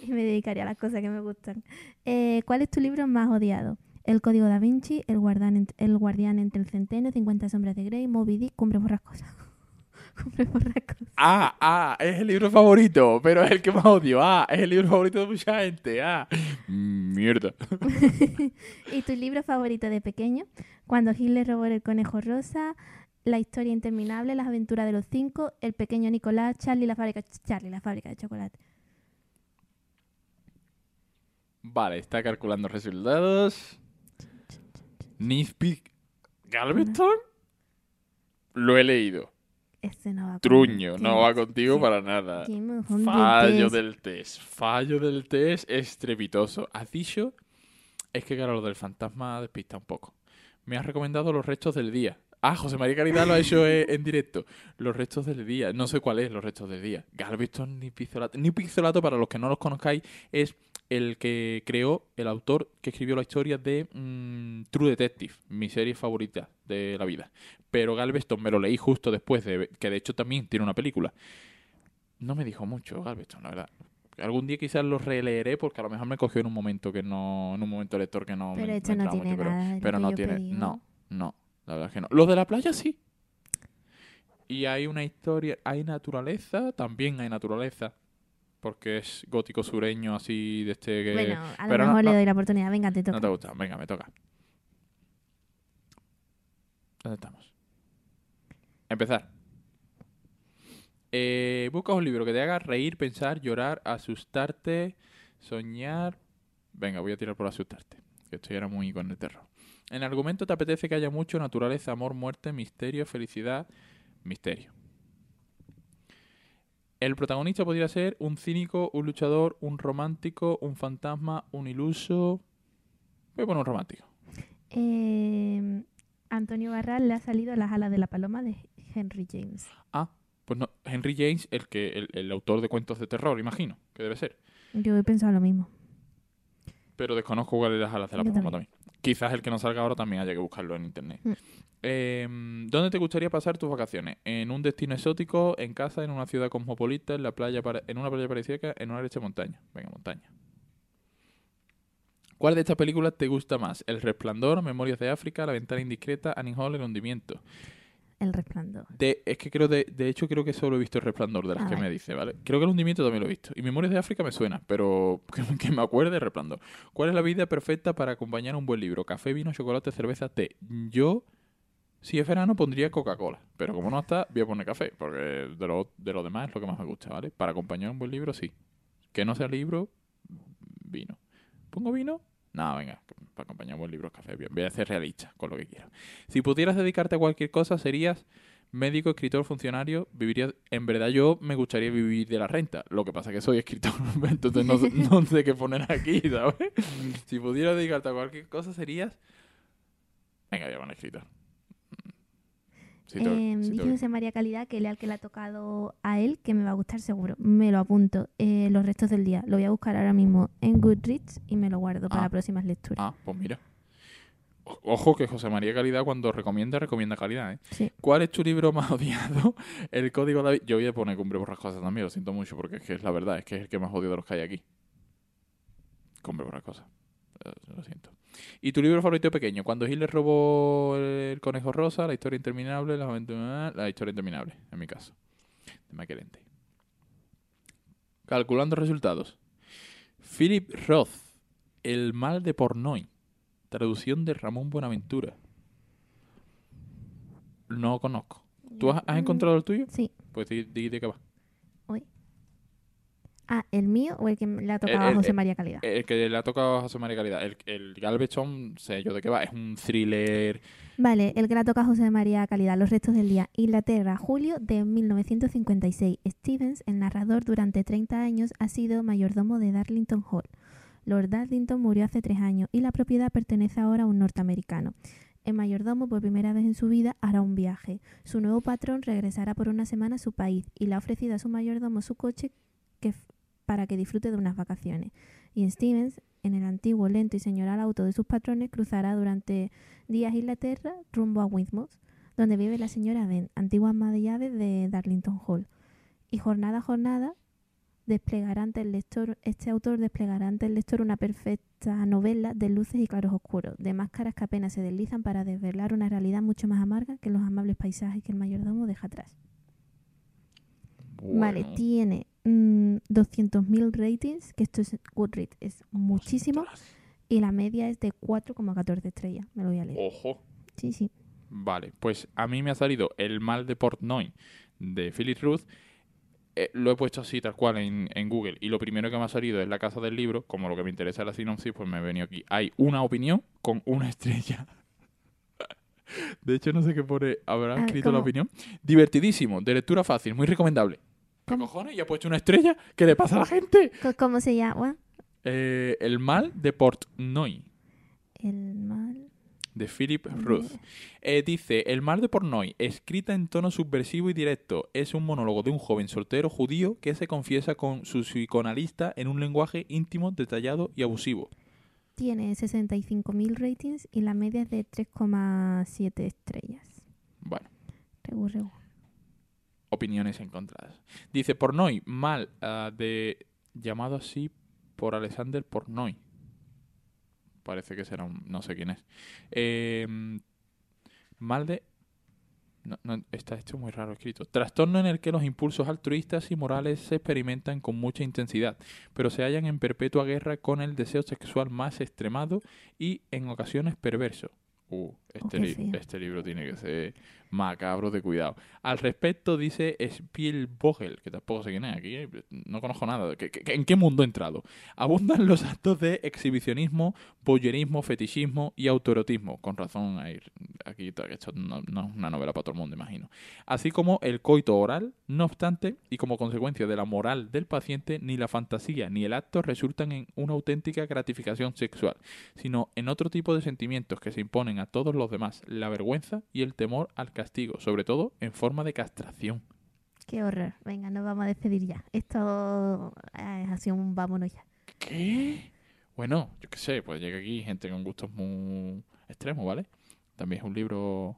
Y me dedicaría a las cosas que me gustan. Eh, ¿Cuál es tu libro más odiado? El Código da Vinci, El Guardián, el guardián entre el Centeno, 50 Sombras de Grey, Moby Dick, Cumbre Borrascosa. Cumbre Borrascosa. Ah, ah, es el libro favorito, pero es el que más odio. Ah, es el libro favorito de mucha gente. Ah, mierda. ¿Y tu libro favorito de pequeño? Cuando Hitler robó el conejo rosa, La historia interminable, Las aventuras de los cinco, El pequeño Nicolás, Charlie la fábrica, Charlie la fábrica de chocolate. Vale, está calculando resultados. Nispeak Galveston. Lo he leído. Este no va Truño, no va contigo sí. para nada. Fallo del test. Fallo del test estrepitoso. Has dicho. Es que claro, lo del fantasma despista un poco. Me has recomendado los restos del día. Ah, José María Caridad lo ha hecho eh, en directo. Los restos del día. No sé cuál es los restos del día. Galveston ni Pizzolato. Ni Pizzolato, para los que no los conozcáis, es el que creó, el autor que escribió la historia de mm, True Detective, mi serie favorita de la vida. Pero Galveston me lo leí justo después de que de hecho también tiene una película. No me dijo mucho Galveston, la verdad. Algún día quizás lo releeré porque a lo mejor me cogió en un momento que no, en un momento lector que no Pero me, esto me no tiene mucho, nada pero no tiene, pedí, no, no, la verdad es que no. Los de la playa sí. Y hay una historia, hay naturaleza, también hay naturaleza, porque es gótico sureño así de este que Bueno, a lo no- mejor le doy la oportunidad. Venga, te toca. no te gusta, venga, me toca. ¿Dónde estamos? Empezar. Eh, busca un libro que te haga reír, pensar, llorar, asustarte, soñar. Venga, voy a tirar por asustarte. Que estoy ahora muy con el terror. En el argumento te apetece que haya mucho naturaleza, amor, muerte, misterio, felicidad, misterio. El protagonista podría ser un cínico, un luchador, un romántico, un fantasma, un iluso. Voy a poner un romántico. Eh, Antonio Barral le ha salido las alas de la paloma de Henry James. Ah, pues no. Henry James, el que el, el autor de cuentos de terror, imagino, que debe ser. Yo he pensado lo mismo. Pero desconozco cuál es las alas de la Yo paloma también. también. Quizás el que no salga ahora también haya que buscarlo en internet. Mm. Eh, ¿Dónde te gustaría pasar tus vacaciones? ¿En un destino exótico? ¿En casa? ¿En una ciudad cosmopolita? ¿En la playa para- en una playa paradisíaca? ¿En una leche montaña? Venga, montaña. ¿Cuál de estas películas te gusta más? El Resplandor, Memorias de África, La Ventana Indiscreta, Annie Hall, El Hundimiento. El resplandor. De, es que creo, de, de hecho, creo que solo he visto el resplandor de las que me dice, ¿vale? Creo que el hundimiento también lo he visto. Y Memorias de África me suena, pero que, que me acuerde el resplandor. ¿Cuál es la vida perfecta para acompañar un buen libro? Café, vino, chocolate, cerveza, té. Yo, si es verano, pondría Coca-Cola. Pero como no está, voy a poner café, porque de lo, de lo demás es lo que más me gusta, ¿vale? Para acompañar un buen libro, sí. Que no sea libro, vino. ¿Pongo vino? No, venga, para acompañar un buen libro, café. Bien, Voy a ser realista con lo que quiero. Si pudieras dedicarte a cualquier cosa, serías médico, escritor, funcionario, viviría... En verdad yo me gustaría vivir de la renta. Lo que pasa es que soy escritor, entonces no, no sé qué poner aquí, ¿sabes? Si pudieras dedicarte a cualquier cosa, serías... Venga, voy a poner escritor. Eh, dice tengo- José María Calidad que lea el que le ha tocado a él, que me va a gustar seguro. Me lo apunto. Eh, los restos del día. Lo voy a buscar ahora mismo en Goodreads y me lo guardo para Ah. próximas lecturas. Ah, pues mira. Ojo que José María Calidad cuando recomienda, recomienda calidad, ¿eh? Sí. ¿Cuál es tu libro más odiado? El Código David. Yo voy a poner Cumbre Borrascosa también, lo siento mucho, porque es que es la verdad, es que es el que más odio de los que hay aquí. Cumbre Borrascosa. Eh, Lo siento. ¿Y tu libro favorito pequeño? Cuando Hitler robó el conejo rosa, la historia interminable, las aventuras- la historia interminable, en mi caso. De Maquelente. Calculando resultados. Philip Roth, El mal de Pornoy. Traducción de Ramón Buenaventura. No conozco. ¿Tú has, has Mm, encontrado el tuyo? Sí. Pues di, di qué va. Ah, ¿el mío o el que le ha tocado El- a José el- María Calidad? El que le ha tocado a José María Calidad. El, el Galveston, sé yo de qué va, es un thriller. Vale, el que le ha tocado a José María Calidad, Los restos del día. Inglaterra, julio de 1956. Stevens, el narrador durante 30 años, ha sido mayordomo de Darlington Hall. Lord Darlington murió hace tres años y la propiedad pertenece ahora a un norteamericano. El mayordomo, por primera vez en su vida, hará un viaje. Su nuevo patrón regresará por una semana a su país y le ha ofrecido a su mayordomo su coche que para que disfrute de unas vacaciones. Y Stevens, en el antiguo, lento y señoral auto de sus patrones, cruzará durante días Inglaterra rumbo a Weymouth, donde vive la señora Ben, antigua ama de llaves de Darlington Hall. Y jornada a jornada desplegará ante el lector, este autor desplegará ante el lector una perfecta novela de luces y claros oscuros, de máscaras que apenas se deslizan para desvelar una realidad mucho más amarga que los amables paisajes que el mayordomo deja atrás. Vale, tiene mm, 200.000 ratings, que esto es Goodreads, es muchísimo, ostras, y la media es de 4,14 estrellas. Me lo voy a leer. Ojo. Sí, sí. Vale, pues a mí me ha salido El mal de Portnoy de Philip Ruth. Eh, lo he puesto así, tal cual, en, en Google. Y lo primero que me ha salido es la casa del libro. Como lo que me interesa es la sinopsis, pues me he venido aquí. Hay una opinión con una estrella. De hecho, no sé qué pone. ¿Habrá escrito la opinión? Divertidísimo, de lectura fácil, muy recomendable. ¿Qué cojones? ¿Y ha puesto una estrella? ¿Qué le pasa a la gente? ¿Cómo se llama? Eh, el mal de Portnoy, El mal. de Philip Ruth. Eh, dice, El mar de Pornoy, escrita en tono subversivo y directo, es un monólogo de un joven soltero judío que se confiesa con su psicoanalista en un lenguaje íntimo, detallado y abusivo. Tiene 65.000 ratings y la media es de 3,7 estrellas. Bueno, Regu, regu. Opiniones encontradas. Dice, Pornoy, mal ah, de... llamado así por Alexander Pornoy. Parece que será un... no sé quién es. Eh, mal de... No, no, está esto muy raro escrito. Trastorno en el que los impulsos altruistas y morales se experimentan con mucha intensidad, pero se hallan en perpetua guerra con el deseo sexual más extremado y en ocasiones perverso. Uh, este, li- este libro tiene que ser macabro de cuidado. Al respecto dice Spielvogel, que tampoco sé quién es aquí, eh, no conozco nada. ¿Qué- qué- ¿En qué mundo he entrado? Abundan los actos de exhibicionismo, voyerismo, fetichismo y autoerotismo. Con razón, hay- aquí to- esto no, no es una novela para todo el mundo, imagino. Así como el coito oral, no obstante, y como consecuencia de la moral del paciente, ni la fantasía ni el acto resultan en una auténtica gratificación sexual, sino en otro tipo de sentimientos que se imponen a todos los demás, la vergüenza y el temor al castigo, sobre todo en forma de castración. Qué horror. Venga, nos vamos a despedir ya. Esto eh, ha sido un vámonos ya. ¿Qué? Bueno, yo qué sé, pues llega aquí gente con gustos muy extremos, ¿vale? También es un libro,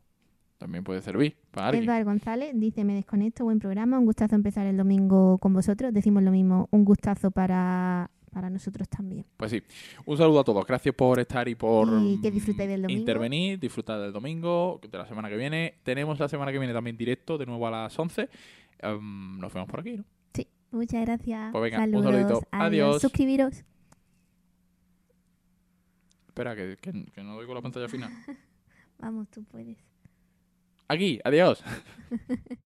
también puede servir para alguien. Edvard González dice, me desconecto, buen programa, un gustazo empezar el domingo con vosotros. Decimos lo mismo, un gustazo para, para nosotros también. Pues sí, un saludo a todos. Gracias por estar y por Y que disfrutéis del domingo. intervenir, disfrutar del domingo, de la semana que viene. Tenemos la semana que viene también directo, de nuevo a las 11. Em, nos vemos por aquí, ¿no? Sí, muchas gracias. Pues venga, un Saludos. saludito. Adiós. Suscribiros. Espera, que, que, que no doy con la pantalla final. Vamos, tú puedes. Aquí, adiós.